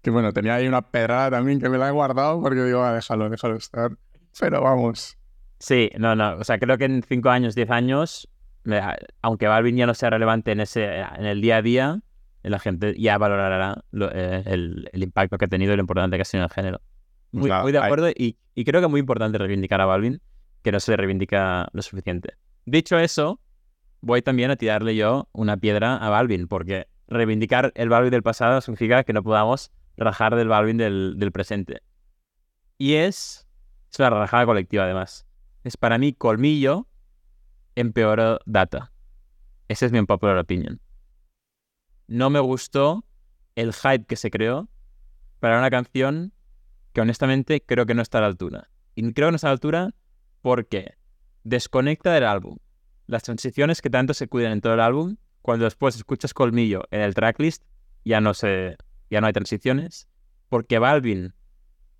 que bueno, tenía ahí una pedrada también que me la he guardado porque digo, ah, déjalo, déjalo estar. Pero vamos. Sí, no, no. O sea, creo que en 5 años, 10 años, aunque Balvin ya no sea relevante en, ese, en el día a día, la gente ya valorará lo- eh, el, el impacto que ha tenido y lo importante que ha sido en el género. Muy, Claro, muy de hay- acuerdo y, y creo que es muy importante reivindicar a Balvin, que no se le reivindica lo suficiente. Dicho eso, voy también a tirarle yo una piedra a Balvin, porque reivindicar el Balvin del pasado significa que no podamos rajar del Balvin del, del presente. Y es, es una rajada colectiva además. Es para mí colmillo empeoró data. Ese es mi unpopular opinion. No me gustó el hype que se creó para una canción que honestamente creo que no está a la altura. Y creo que no está a la altura porque desconecta del álbum. Las transiciones que tanto se cuidan en todo el álbum, cuando después escuchas Colmillo en el tracklist, ya no se, ya no hay transiciones. Porque Balvin,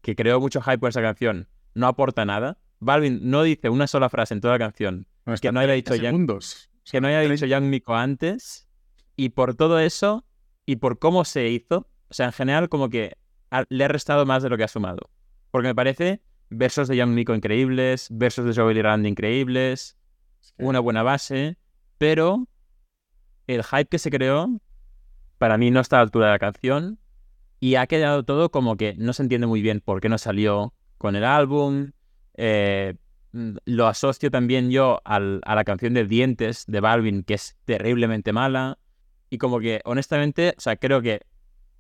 que creó mucho hype por esa canción, no aporta nada. Balvin no dice una sola frase en toda la canción No, que no haya dicho que no haya dicho Young Miko antes. Y por todo eso, y por cómo se hizo, o sea, en general, como que le ha restado más de lo que ha sumado. Porque me parece versos de Young Miko increíbles, versos de Joel y Randy increíbles, una buena base, pero el hype que se creó, para mí no está a la altura de la canción. Y ha quedado todo como que no se entiende muy bien por qué no salió con el álbum. eh, mm, lo asocio también yo al- a la canción de Dientes de Balvin, que es terriblemente mala. Y como que, honestamente, o sea, creo que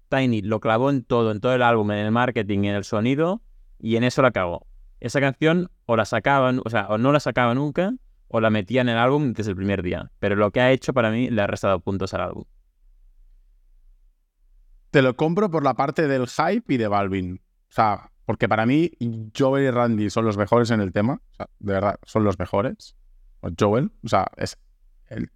Tiny lo clavó en todo, en todo el álbum, en el marketing, en el sonido, y en eso la cagó. Esa canción o la sacaban, o sea, o no la sacaba nunca, o la metía en el álbum desde el primer día. Pero lo que ha hecho para mí le ha restado puntos al álbum. Te lo compro por la parte del hype y de Balvin. O sea, porque para mí Joel y Randy son los mejores en el tema. O sea, de verdad, son los mejores. O Joel, o sea, es el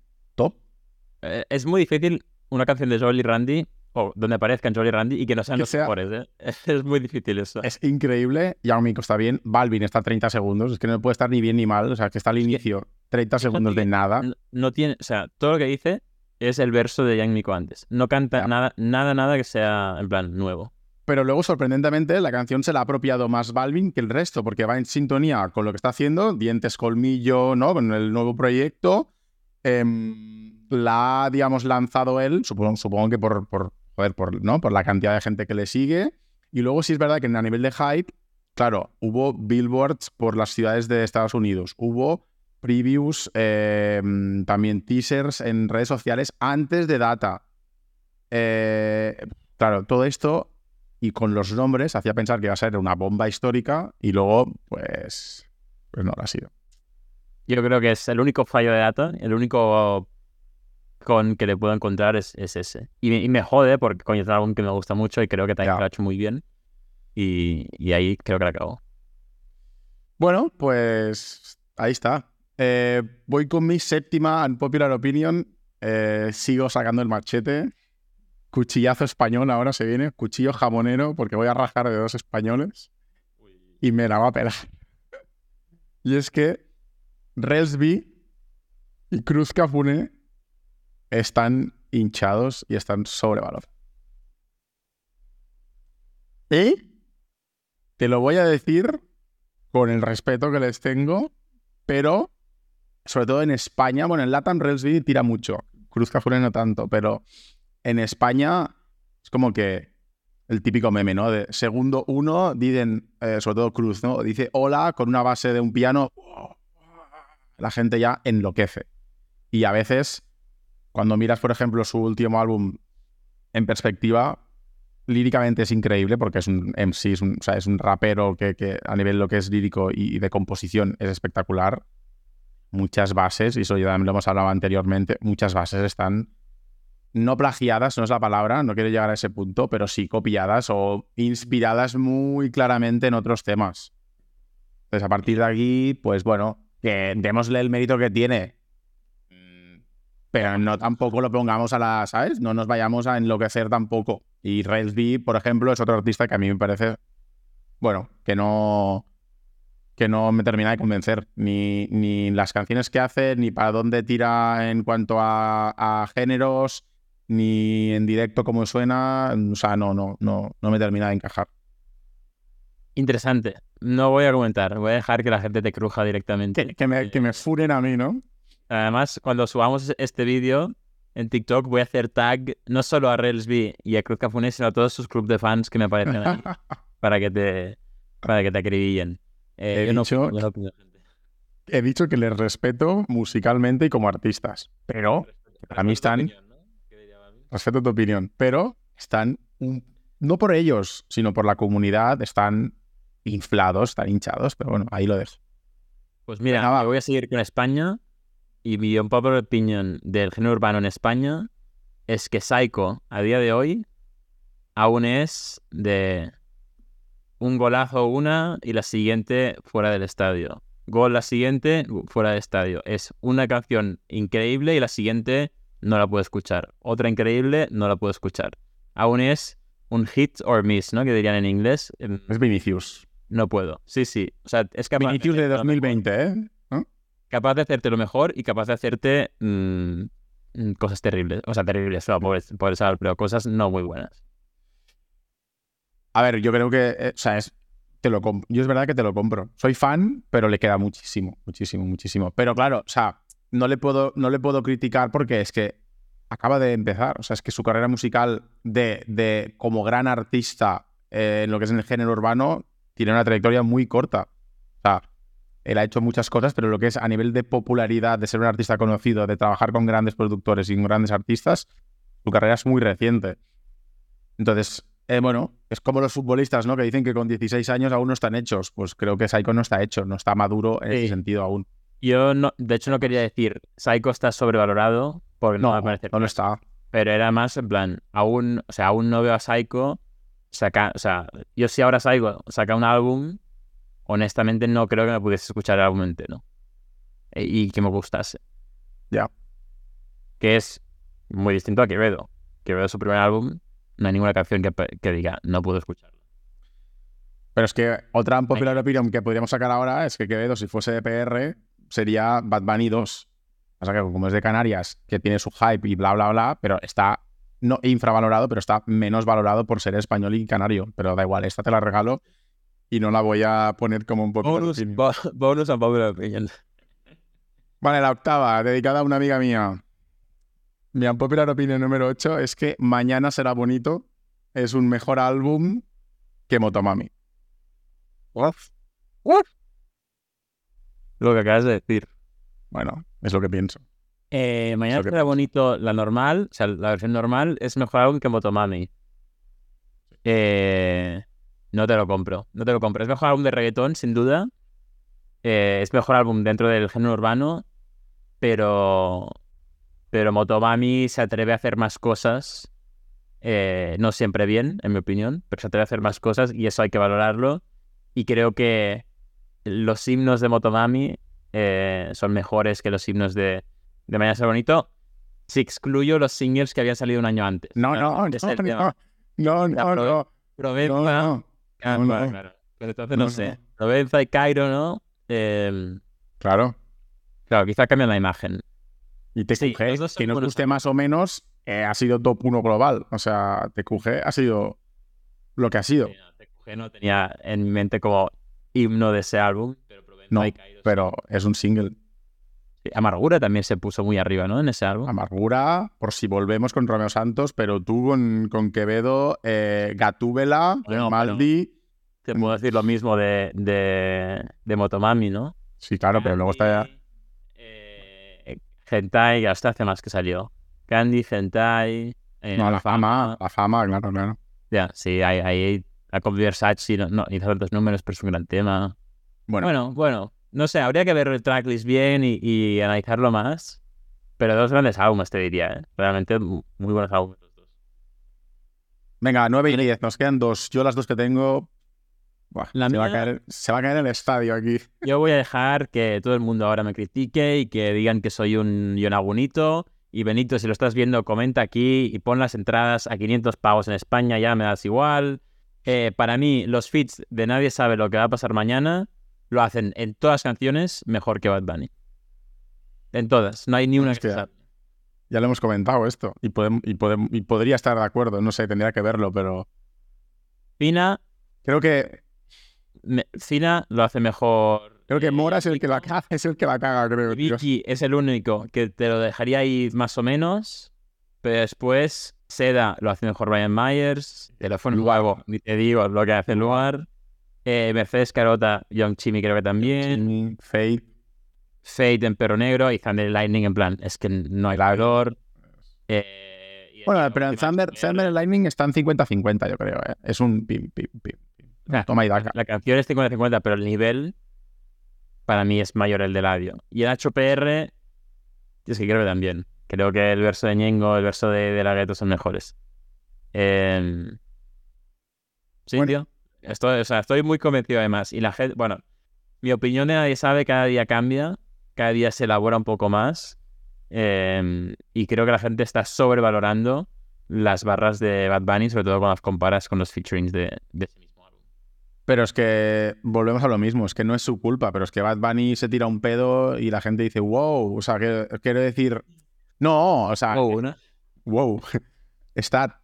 es muy difícil una canción de Joel y Randy o donde aparezcan Joel y Randy y que no sean Que los sea- mejores, ¿eh? [laughs] Es muy difícil eso. Es increíble. Yao está bien. Balvin está a 30 segundos. Es que no puede estar ni bien ni mal. O sea, que está al inicio 30 segundos de nada. No, no tiene, o sea, todo lo que dice es el verso de Yang Miko antes. No canta nada, nada, nada que sea en plan nuevo. Pero luego, sorprendentemente, la canción se la ha apropiado más Balvin que el resto, porque va en sintonía con lo que está haciendo, Dientes Colmillo, ¿no? Con el nuevo proyecto. Em, la ha, digamos, lanzado él, supongo, supongo que por, por, por, ¿no? por la cantidad de gente que le sigue. Y luego sí es verdad que a nivel de hype, claro, hubo billboards por las ciudades de Estados Unidos, hubo previews, em, también teasers en redes sociales antes de data. Eh, claro, todo esto y con los nombres hacía pensar que iba a ser una bomba histórica y luego, pues, pues no lo ha sido. Yo creo que es el único fallo de data, el único con que le puedo encontrar es, es ese. Y, me- y me jode porque coño es un álbum que me gusta mucho y creo que también Ya. lo ha hecho muy bien. Y, y ahí creo que la acabó. Bueno, pues ahí está. Eh, voy con mi séptima unpopular opinion. Eh, sigo sacando el machete. Cuchillazo español ahora se viene. Cuchillo jamonero porque voy a rajar de dos españoles. Y me la va a pelar. [laughs] Y es que Relsby y Cruz Cafuné están hinchados y están sobrevalorados. Y te lo voy a decir con el respeto que les tengo, pero sobre todo en España, bueno, en Latam Relsby tira mucho, Cruz Cafuné no tanto, pero en España es como que el típico meme, ¿no? De segundo uno, dicen, eh, sobre todo Cruz, ¿no? Dice hola con una base de un piano, la gente ya enloquece. Y a veces, cuando miras, por ejemplo, su último álbum en perspectiva, líricamente es increíble porque es un MC, es un, es un rapero que, a nivel lo que es lírico y, y de composición es espectacular. Muchas bases, y eso ya lo hemos hablado anteriormente, muchas bases están no plagiadas, no es la palabra, no quiero llegar a ese punto, pero sí copiadas o inspiradas muy claramente en otros temas. Entonces, a partir de aquí, pues bueno, que démosle el mérito que tiene. Pero no tampoco lo pongamos a la, ¿sabes? No nos vayamos a enloquecer tampoco. Y Railsby, por ejemplo, es otro artista que a mí me parece, bueno, que no que no me termina de convencer. Ni, ni las canciones que hace, ni para dónde tira en cuanto a, a géneros, ni en directo cómo suena. O sea, no, no, no, no me termina de encajar. Interesante. No voy a comentar, voy a dejar que la gente te cruja directamente. Que, que me, que me furen a mí, ¿no? Además, cuando subamos este vídeo en TikTok, voy a hacer tag no solo a Relsby y a Cruz Cafuné, sino a todos sus clubes de fans que me aparecen ahí [laughs] para que te, para que te acribillen. Eh, He no- dicho- no. He que les respeto musicalmente y como artistas, pero para mí están, respeto tu opinión, pero están, un- no por ellos, sino por la comunidad, están inflados, están hinchados, pero bueno, ahí lo dejo. Pues mira, va. voy a seguir con España y mi unpopular opinion del género urbano en España es que Psycho a día de hoy aún es de un golazo una y la siguiente fuera del estadio. Gol la siguiente fuera del estadio. Es una canción increíble y la siguiente no la puedo escuchar. Otra increíble no la puedo escuchar. Aún es un hit or miss, ¿no? Que dirían en inglés. Em, Es Vinicius. No puedo. Sí, sí. O sea, es capaz Vinicius de mejor. 2020, ¿eh? Capaz de hacerte lo mejor y capaz de hacerte mm, mm, cosas terribles. O sea, terribles, no, pobre, pobre Sal, pero cosas no muy buenas. A ver, yo creo que, eh, o sea, es, te lo comp- yo es verdad que te lo compro. Soy fan, pero le queda muchísimo, muchísimo, muchísimo. Pero claro, o sea, no le puedo, no le puedo criticar porque es que acaba de empezar. O sea, es que su carrera musical de, de como gran artista eh, en lo que es en el género urbano tiene una trayectoria muy corta. O sea, él ha hecho muchas cosas, pero lo que es a nivel de popularidad, de ser un artista conocido, de trabajar con grandes productores y con grandes artistas, su carrera es muy reciente. Entonces, eh, bueno, es como los futbolistas, ¿no? Que dicen que con 16 años aún no están hechos. Pues creo que Saiko no está hecho, no está maduro en Sí. ese sentido aún. Yo, no, de hecho, no quería decir Psycho está sobrevalorado porque no, me parece. no lo está. Pero era más en plan, aún, o sea, aún no veo a Psycho saca, o sea, yo si ahora Psycho saca un álbum, honestamente no creo que me pudiese escuchar el álbum entero. E- Y que me gustase. Ya. Que es muy distinto a Quevedo. Quevedo su primer álbum No hay ninguna canción que, que diga, no puedo escucharlo. Pero es que otra popular opinión que podríamos sacar ahora es que Quevedo, si fuese de PR, sería Bad Bunny 2. O sea que como es de Canarias, que tiene su hype y bla, bla, bla, pero está no infravalorado, pero está menos valorado por ser español y canario. Pero da igual, esta te la regalo y no la voy a poner como un poco... Bonus, bonus a popular opinion. Vale, la octava, dedicada a una amiga mía. Mi unpopular opinion número 8 es que Mañana será bonito es un mejor álbum que Motomami. What? What? Lo que acabas de decir. Bueno, es lo que pienso. Eh, mañana será bonito la normal, o sea, la versión normal es mejor álbum que Motomami. Eh, no te lo compro, no te lo compro. Es mejor álbum de reggaetón, sin duda. Eh, es mejor álbum dentro del género urbano, pero pero Motomami se atreve a hacer más cosas. no siempre bien, en mi opinión, pero se atreve a hacer más cosas y eso hay que valorarlo. Y creo que los himnos de Motomami son mejores que los himnos de, de Mañana Será Bonito, si excluyo los singles que habían salido un año antes. No, no, no, no, no, no, no. Provenza. Claro. Pero entonces no, sé. Provenza y Cairo, ¿no? Eh, claro. Claro, quizá cambian la imagen. Y TQG, que nos guste más o menos, eh, ha sido top 1 global. O sea, TQG ha sido lo que ha sido. TQG no tenía en mi mente como himno de ese álbum, pero Provenza no, y Cairo. pero es un single. Amargura también se puso muy arriba, ¿no? En ese álbum. Amargura, por si volvemos con Romeo Santos, pero tú con, con Quevedo, eh, Gatúbela, Maldi. Te puedo decir lo mismo de, de, de Motomami, ¿no? Sí, claro, pero luego está ya. Eh, Gentai, hasta hace más que salió. Candy, Gentai. Eh, no, la, fama, la fama, claro, claro. Ya, sí, hay, hay, hay Versace, no, no hizo tantos números, pero es un gran tema. Bueno, bueno, bueno no sé, habría que ver el tracklist bien y, analizarlo más. Pero dos grandes álbumes, te diría, ¿eh? Realmente muy buenos álbumes los dos. Venga, 9 y 10, nos quedan dos. Yo las dos que tengo... se, va a caer, se va a caer el estadio aquí. [laughs] Yo voy a dejar que todo el mundo ahora me critique y que digan que soy un Yonagunito. Y Benito, si lo estás viendo, comenta aquí y pon las entradas a 500 pavos en España, ya me das igual. Eh, para mí, los feats de Nadie sabe lo que va a pasar mañana lo hacen en todas las canciones mejor que Bad Bunny. En todas, no hay ni una que ya, ya lo hemos comentado esto y, podemos, y, podemos, y podría estar de acuerdo, no sé, tendría que verlo, pero... Fina... Creo que... Fina lo hace mejor... Creo que Mora es el que la caga, [laughs] es el que la caga, creo. Vicky es el único que te lo dejaría ahí más o menos, pero después Seda lo hace mejor Ryan Myers, Teléfono Luego, ni te digo lo que hace el lugar. Eh, Mercedes Carota, Young Chimmy creo que también. Fate. Fate en perro negro y Thunder Lightning en plan, es que no hay valor. Eh, bueno, pero en Thunder, Thunder y Lightning están 50-50, yo creo. ¿eh? Es un pim, pim, pim. Toma y daca. La canción es 50-50, pero el nivel para mí es mayor el del audio. Y en HPR, es que creo que también. Creo que el verso de Ñengo, el verso de, de La son mejores. Eh... Sí, tío. Estoy, o sea, estoy muy convencido además. Y la gente, bueno, mi opinión de nadie sabe, cada día cambia, cada día se elabora un poco más. Em, y creo que la gente está sobrevalorando las barras de Bad Bunny, sobre todo cuando las comparas con los featurings de, ese mismo álbum. Pero es que volvemos a lo mismo, es que no es su culpa, pero es que Bad Bunny se tira un pedo y la gente dice, wow, o sea, que, quiero decir, no, o sea, wow, wow. [laughs] está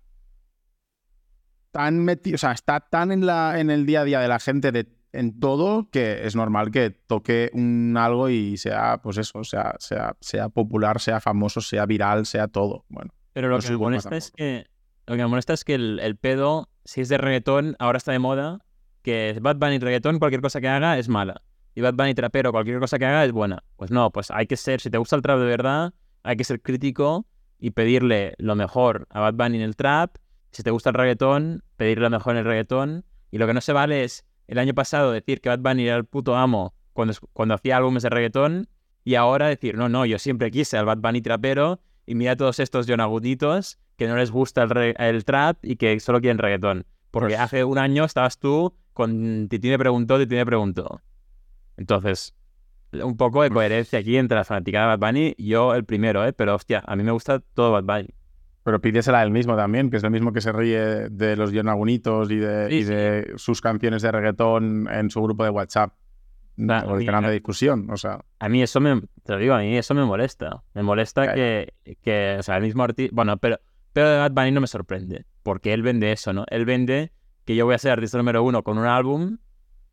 tan metido, o sea, está tan en, la, en el día a día de la gente de, en todo que es normal que toque un algo y sea, pues eso, sea, sea, sea popular, sea famoso, sea viral, sea todo. Bueno. Pero lo que me molesta es que lo que me molesta es que el, pedo, si es de reggaetón, ahora está de moda, que Bad Bunny reggaetón, cualquier cosa que haga es mala. Y Bad Bunny trapero, cualquier cosa que haga es buena. Pues no, pues hay que ser, si te gusta el trap de verdad, hay que ser crítico y pedirle lo mejor a Bad Bunny en el trap si te gusta el reggaetón, pedirle lo mejor en el reggaetón. Y lo que no se vale es el año pasado decir que Bad Bunny era el puto amo cuando, cuando hacía álbumes de reggaetón y ahora decir, no, no, yo siempre quise al Bad Bunny trapero y mira a todos estos yonaguditos que no les gusta el, trap y que solo quieren reggaetón. Porque pues hace un año estabas tú con Titi me preguntó, Titi me preguntó. Entonces, un poco de pues coherencia aquí entre la fanática de Bad Bunny. Yo el primero, ¿eh? Pero hostia, a mí me gusta todo Bad Bunny. Pero pídesela él mismo también, que es lo mismo que se ríe de los Yonagunitos y de, Sí, y sí. de sus canciones de reggaetón en su grupo de WhatsApp. Nah, o el canal de discusión. O sea, A mí eso me, te lo digo, a mí eso me molesta. Me molesta Claro. que, que, o sea, el mismo artista, bueno, pero, pero de Bad Bunny no me sorprende, porque él vende eso, ¿no? Él vende que yo voy a ser artista número uno con un álbum,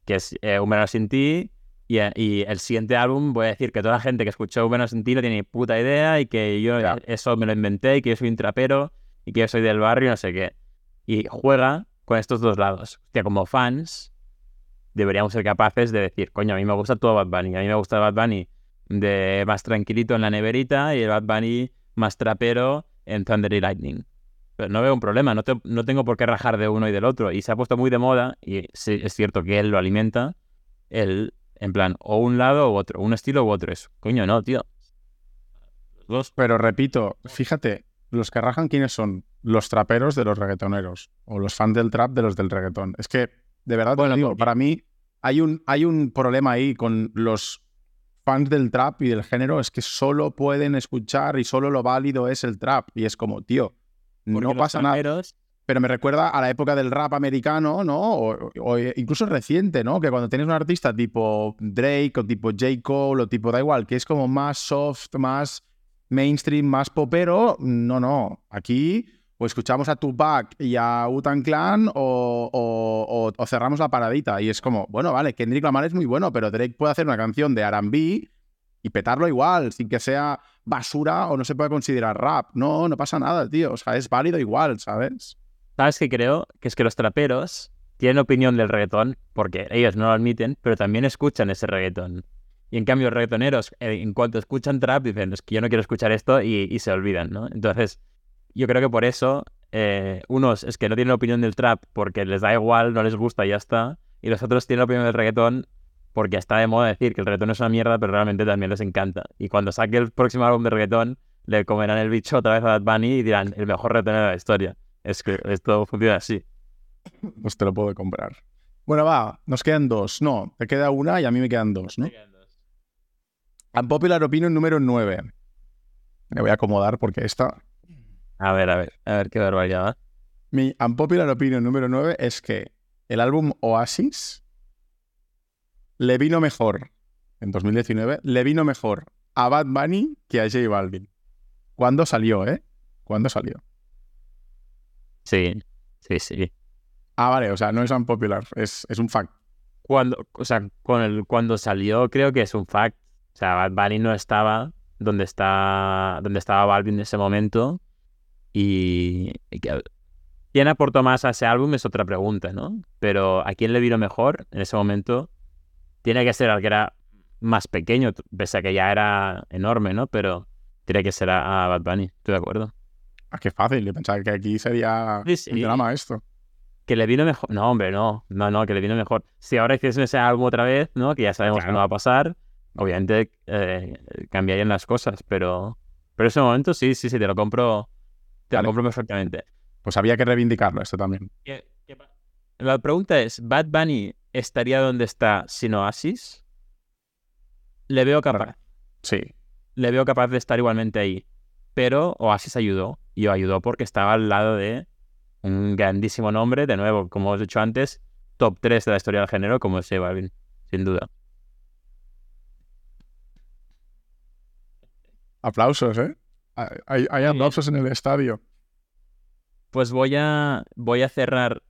que es eh, Un verano sin ti, y, eh, y el siguiente álbum voy a decir que toda la gente que escuchó verano sin ti no tiene ni puta idea y que yo Ya. eso me lo inventé y que yo soy un trapero y que yo soy del barrio, no sé qué. Y juega con estos dos lados. Hostia, como fans, deberíamos ser capaces de decir, coño, a mí me gusta todo Bad Bunny. A mí me gusta Bad Bunny de más tranquilito en la neverita y el Bad Bunny más trapero en Thunder y Lightning. Pero no veo un problema, no, te- no tengo por qué rajar de uno y del otro. Y se ha puesto muy de moda, y sí, es cierto que él lo alimenta, el, en plan, o un lado u otro, un estilo u otro. Es, coño, no, tío. Los dos. pero repito, fíjate, los que rajan, ¿quiénes son? Los traperos de los reggaetoneros o los fans del trap de los del reggaetón. Es que, de verdad, Bueno, digo, porque- para mí hay un, hay un problema ahí con los fans del trap y del género, es que solo pueden escuchar y solo lo válido es el trap. Y es como, tío, Porque no pasa nada. Pero me recuerda a la época del rap americano, ¿no? O, incluso reciente, ¿no? Que cuando tienes un artista tipo Drake o tipo J. Cole o tipo da igual, que es como más soft, más mainstream, más popero, no, no. Aquí o escuchamos a Tupac y a Wu-Tang Clan o- o cerramos la paradita. Y es como, bueno, vale, Kendrick Lamar es muy bueno, pero Drake puede hacer una canción de R&B y petarlo igual, sin que sea basura o no se pueda considerar rap. No, no pasa nada, tío. O sea, es válido igual, ¿sabes? ¿Sabes qué creo? Que es que los traperos tienen opinión del reggaetón, porque ellos no lo admiten, pero también escuchan ese reggaetón. Y en cambio, los reggaetoneros, eh, en cuanto escuchan trap, dicen, es que yo no quiero escuchar esto y, se olvidan, ¿no? Entonces, yo creo que por eso, eh, unos es que no tienen opinión del trap porque les da igual, no les gusta y ya está. Y los otros tienen opinión del reggaetón porque está de moda decir que el reggaetón es una mierda, pero realmente también les encanta. Y cuando saque el próximo álbum de reggaetón, le comerán el bicho otra vez a Bad Bunny y dirán, el mejor reggaetonero de la historia. Es que esto funciona así. Pues te lo puedo comprar. Bueno, va, nos quedan dos. No, te queda una y a mí me quedan dos, ¿no? Unpopular Opinion número 9. Me voy a acomodar porque esta. A ver, a ver, a ver qué barbaridad. Mi Unpopular Opinion número 9 es que el álbum Oasis le vino mejor, en 2019, le vino mejor a Bad Bunny que a J Balvin. ¿Cuándo salió, eh? ¿Cuándo salió? Sí, sí, sí. Ah, vale, o sea, no es unpopular, es, es un fact. Cuando, o sea, con el, cuando salió creo que es un fact. O sea, Bad Bunny no estaba donde, está, donde estaba Balvin en ese momento. Y, y que- quién aportó más a ese álbum es otra pregunta, ¿no? Pero a quién le vino mejor en ese momento tiene que ser al que era más pequeño, pese a que ya era enorme, ¿no? Pero tiene que ser a, a Bad Bunny, estoy de acuerdo. Qué fácil, yo pensaba que aquí sería Sí, un drama esto. Que le vino mejor. No, hombre, no. No, no, que le vino mejor. Si ahora hiciesen ese álbum otra vez, ¿no? Que ya sabemos Claro. que no va a pasar. Obviamente eh, cambiarían las cosas, pero. Pero en ese momento sí, sí, sí, te lo compro. Te Vale. lo compro perfectamente. Pues había que reivindicarlo esto también. La pregunta es: ¿Bad Bunny estaría donde está sin Oasis? Le veo capaz. Sí, Le veo capaz de estar igualmente ahí. Pero Oasis ayudó. Y ayudó porque estaba al lado de un grandísimo nombre, de nuevo, como os he dicho antes, top 3 de la historia del género, como es J Balvin, sin duda. aplausos, ¿eh? Hay, hay aplausos en el estadio. Pues voy a, voy a cerrar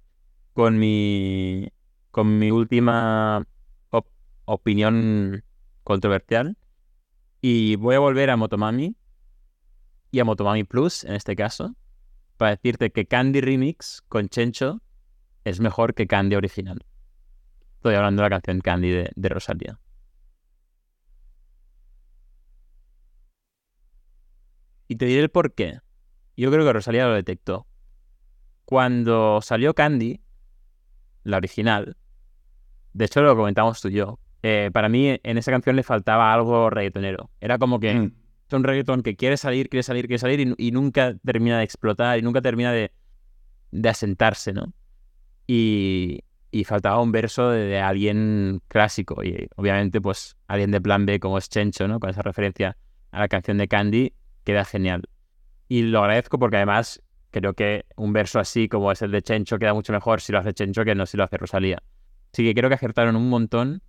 con mi, con mi última op- opinión controversial. Y voy a volver a Motomami y a Motomami Plus, en este caso, para decirte que Candy Remix con Chencho es mejor que Candy original. Estoy hablando de la canción Candy de, de Rosalía. Y te diré el por qué. Yo creo que Rosalía lo detectó. Cuando salió Candy, la original, de hecho lo comentamos tú y yo, eh, para mí en esa canción le faltaba algo reggaetonero. Era como que Mm. Un reggaetón que quiere salir, quiere salir, quiere salir y, y nunca termina de explotar y nunca termina de, de asentarse, ¿no? Y, y faltaba un verso de, de alguien clásico y obviamente pues alguien de plan B como es Chencho, ¿no? Con esa referencia a la canción de Candy queda genial. Y lo agradezco porque además creo que un verso así como es el de Chencho queda mucho mejor si lo hace Chencho que no si lo hace Rosalía. Así que creo que acertaron un montón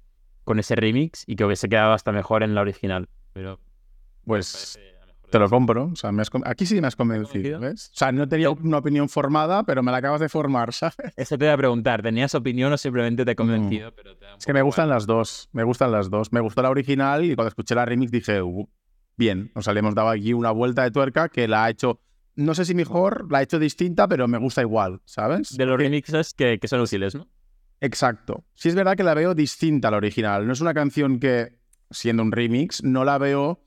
con ese remix y que hubiese quedado hasta mejor en la original. Pero pues te lo compro. O sea, me has aquí sí me has convencido, ¿ves? O sea, no tenía una opinión formada, pero me la acabas de formar, [laughs] ¿sabes? Eso te voy a preguntar. ¿Tenías opinión o simplemente te he convencido? es que me gustan las dos. Me gustan las dos. Me gustó la original y cuando escuché la remix dije, uh, bien. O sea, le hemos dado aquí una vuelta de tuerca que la ha hecho no sé si mejor, la ha hecho distinta, pero me gusta igual, ¿sabes? De los remixes que, que, son útiles, ¿no? Exacto. Sí es verdad que la veo distinta a la original. No es una canción que, siendo un remix, no la veo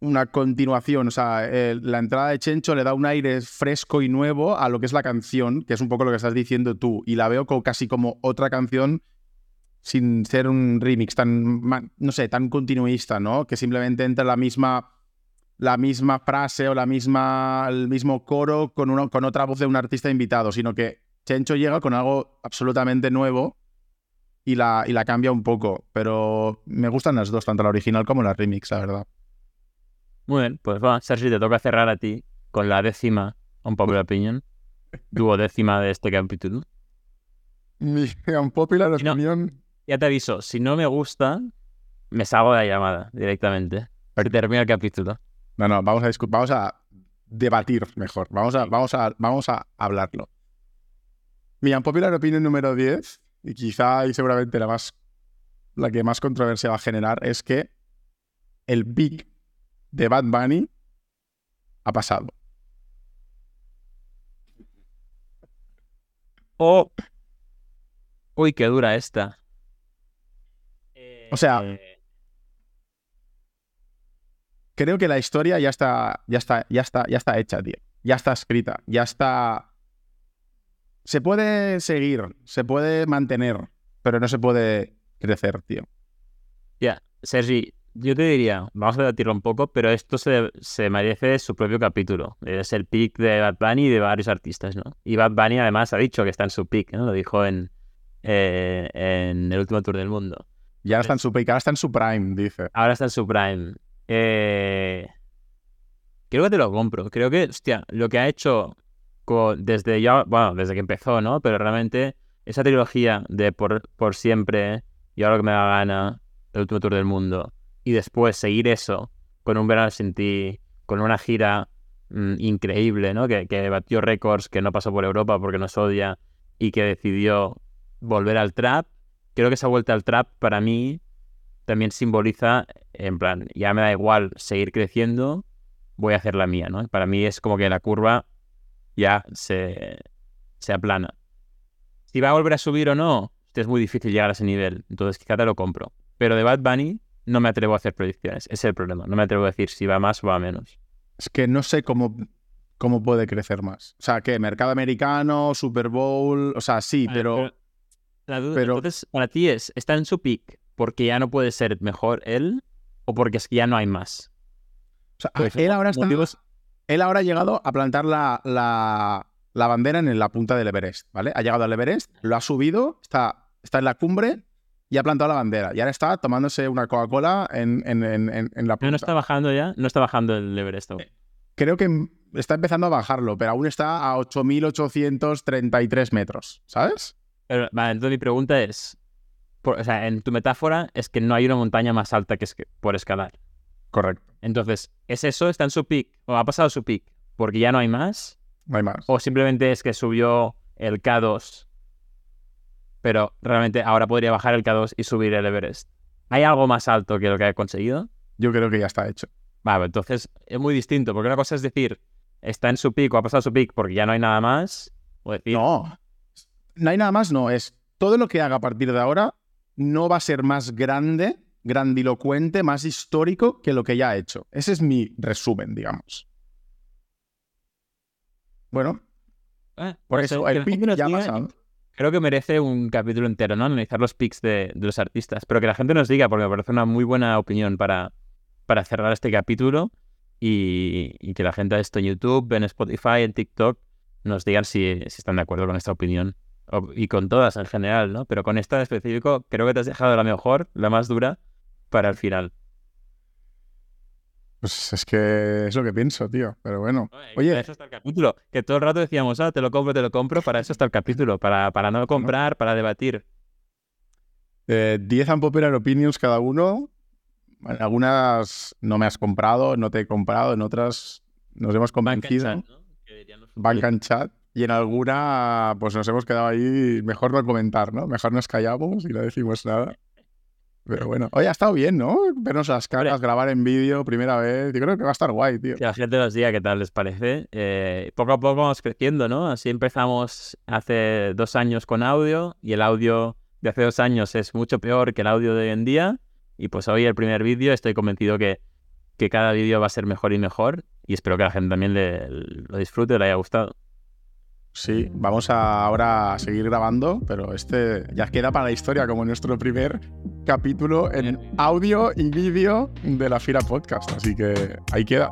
una continuación. O sea, la entrada de Chencho le da un aire fresco y nuevo a lo que es la canción, que es un poco lo que estás diciendo tú. Y la veo casi como otra canción sin ser un remix tan, no sé, tan continuista, ¿no? Que simplemente entra la misma, la misma frase o la misma, el mismo coro con, con otra voz de un artista invitado, sino que Chencho llega con algo absolutamente nuevo y la, y la cambia un poco. Pero me gustan las dos, tanto la original como la remix, la verdad. Muy bien, pues va, Sergi, te toca cerrar a ti con la décima Unpopular Opinion. Duo décima de este capítulo. Mi Unpopular Opinion. ya te aviso, si no me gusta, me salgo de la llamada directamente. Se termina el capítulo. No, no, vamos a vamos a debatir mejor. Vamos a, vamos a, vamos a hablarlo. Mi Unpopular Opinion número 10, y quizá y seguramente la más la que más controversia va a generar, es que el Big de Bad Bunny ha pasado. Oh. Uy, qué dura esta. o sea, eh, creo que la historia ya está, ya está, ya está, ya está hecha, tío. Ya está escrita, ya está. Se puede seguir, se puede mantener, pero no se puede crecer, tío. Ya, Sergi, yo te diría, vamos a debatirlo un poco, pero esto se, se, merece su propio capítulo. Es el pick de Bad Bunny y de varios artistas, ¿no? Y Bad Bunny además ha dicho que está en su pick, ¿no? Lo dijo en, eh, en el último tour del mundo. Ya está en su pick, ahora está en su prime, dice. Ahora está en su prime. Eh... Creo que te lo compro. Creo que, hostia, lo que ha hecho desde ya, bueno, desde que empezó, ¿no? Pero realmente esa trilogía de por, por siempre y ahora que me da gana, el último tour del mundo y después seguir eso con un verano sin ti, con una gira mm, increíble, ¿no? Que, que batió récords, que no pasó por Europa porque nos odia y que decidió volver al trap. Creo que esa vuelta al trap para mí también simboliza, en plan, ya me da igual seguir creciendo, voy a hacer la mía, ¿no? Para mí es como que la curva ya se, se aplana. Si va a volver a subir o no, es muy difícil llegar a ese nivel, entonces quizá te lo compro. Pero de Bad Bunny no me atrevo a hacer predicciones. Ese es el problema. No me atrevo a decir si va más o va menos. Es que no sé cómo, cómo puede crecer más. O sea, que mercado americano, Super Bowl, o sea, sí, pero... La duda, entonces, para ti es, ¿está en su pick porque ya no puede ser mejor él o porque es que ya no hay más? O sea, él ahora está... Él ahora ha llegado a plantar la, la, la bandera en la punta del Everest, ¿vale? Ha llegado al Everest, lo ha subido, está, está en la cumbre y ha plantado la bandera. Y ahora está tomándose una Coca-Cola en, la punta. ¿No está bajando ya? No está bajando el Everest. Eh, creo que está empezando a bajarlo, pero aún está a 8.833 metros, ¿sabes? Pero, vale, entonces mi pregunta es, o sea, en tu metáfora es que no hay una montaña más alta que es por escalar. Correcto. Entonces, ¿es eso? ¿Está en su pick? ¿O ha pasado su pick? ¿Porque ya no hay más? No hay más. ¿O simplemente es que subió el K2 pero realmente ahora podría bajar el K2 y subir el Everest. ¿Hay algo más alto que lo que ha conseguido? Yo creo que ya está hecho. Vale, entonces es muy distinto, porque una cosa es decir, está en su pico, ha pasado su pico porque ya no hay nada más, o decir... No, no hay nada más, no, es todo lo que haga a partir de ahora no va a ser más grande, grandilocuente, más histórico que lo que ya ha hecho. Ese es mi resumen, digamos. Bueno, eh, por pues eso el pico ya ha pasado. Creo que merece un capítulo entero, ¿no? Analizar los pics de, los artistas. Pero que la gente nos diga, porque me parece una muy buena opinión para, para cerrar este capítulo. Y, que la gente de esto en YouTube, en Spotify, en TikTok, nos digan si, si están de acuerdo con esta opinión. y con todas en general, ¿no? Pero con esta en específico, creo que te has dejado la mejor, la más dura, para el final. Pues es que es lo que pienso, tío. Pero bueno. Oye, para eso está el capítulo. Que todo el rato decíamos, ah, te lo compro, te lo compro. Para eso está el capítulo. Para, para no comprar, para debatir. 10 eh, unpopular opinions cada uno. En algunas no me has comprado, no te he comprado. En otras nos hemos convencido. Banca en chat. Y en alguna, pues nos hemos quedado ahí. Mejor no comentar, ¿no? Mejor nos callamos y no decimos nada. Pero bueno, hoy ha estado bien, ¿no? Vernos las caras, grabar en vídeo, primera vez. Yo creo que va a estar guay, tío. Que la gente nos diga qué tal les parece. Eh, poco a poco vamos creciendo, ¿no? Así empezamos hace dos años con audio y el audio de hace dos años es mucho peor que el audio de hoy en día. Y pues hoy el primer vídeo estoy convencido que, que cada vídeo va a ser mejor y mejor. Y espero que la gente también le, lo disfrute, le haya gustado. Sí, vamos a ahora a seguir grabando, pero este ya queda para la historia como nuestro primer capítulo en audio y vídeo de la Fira Podcast. Así que ahí queda.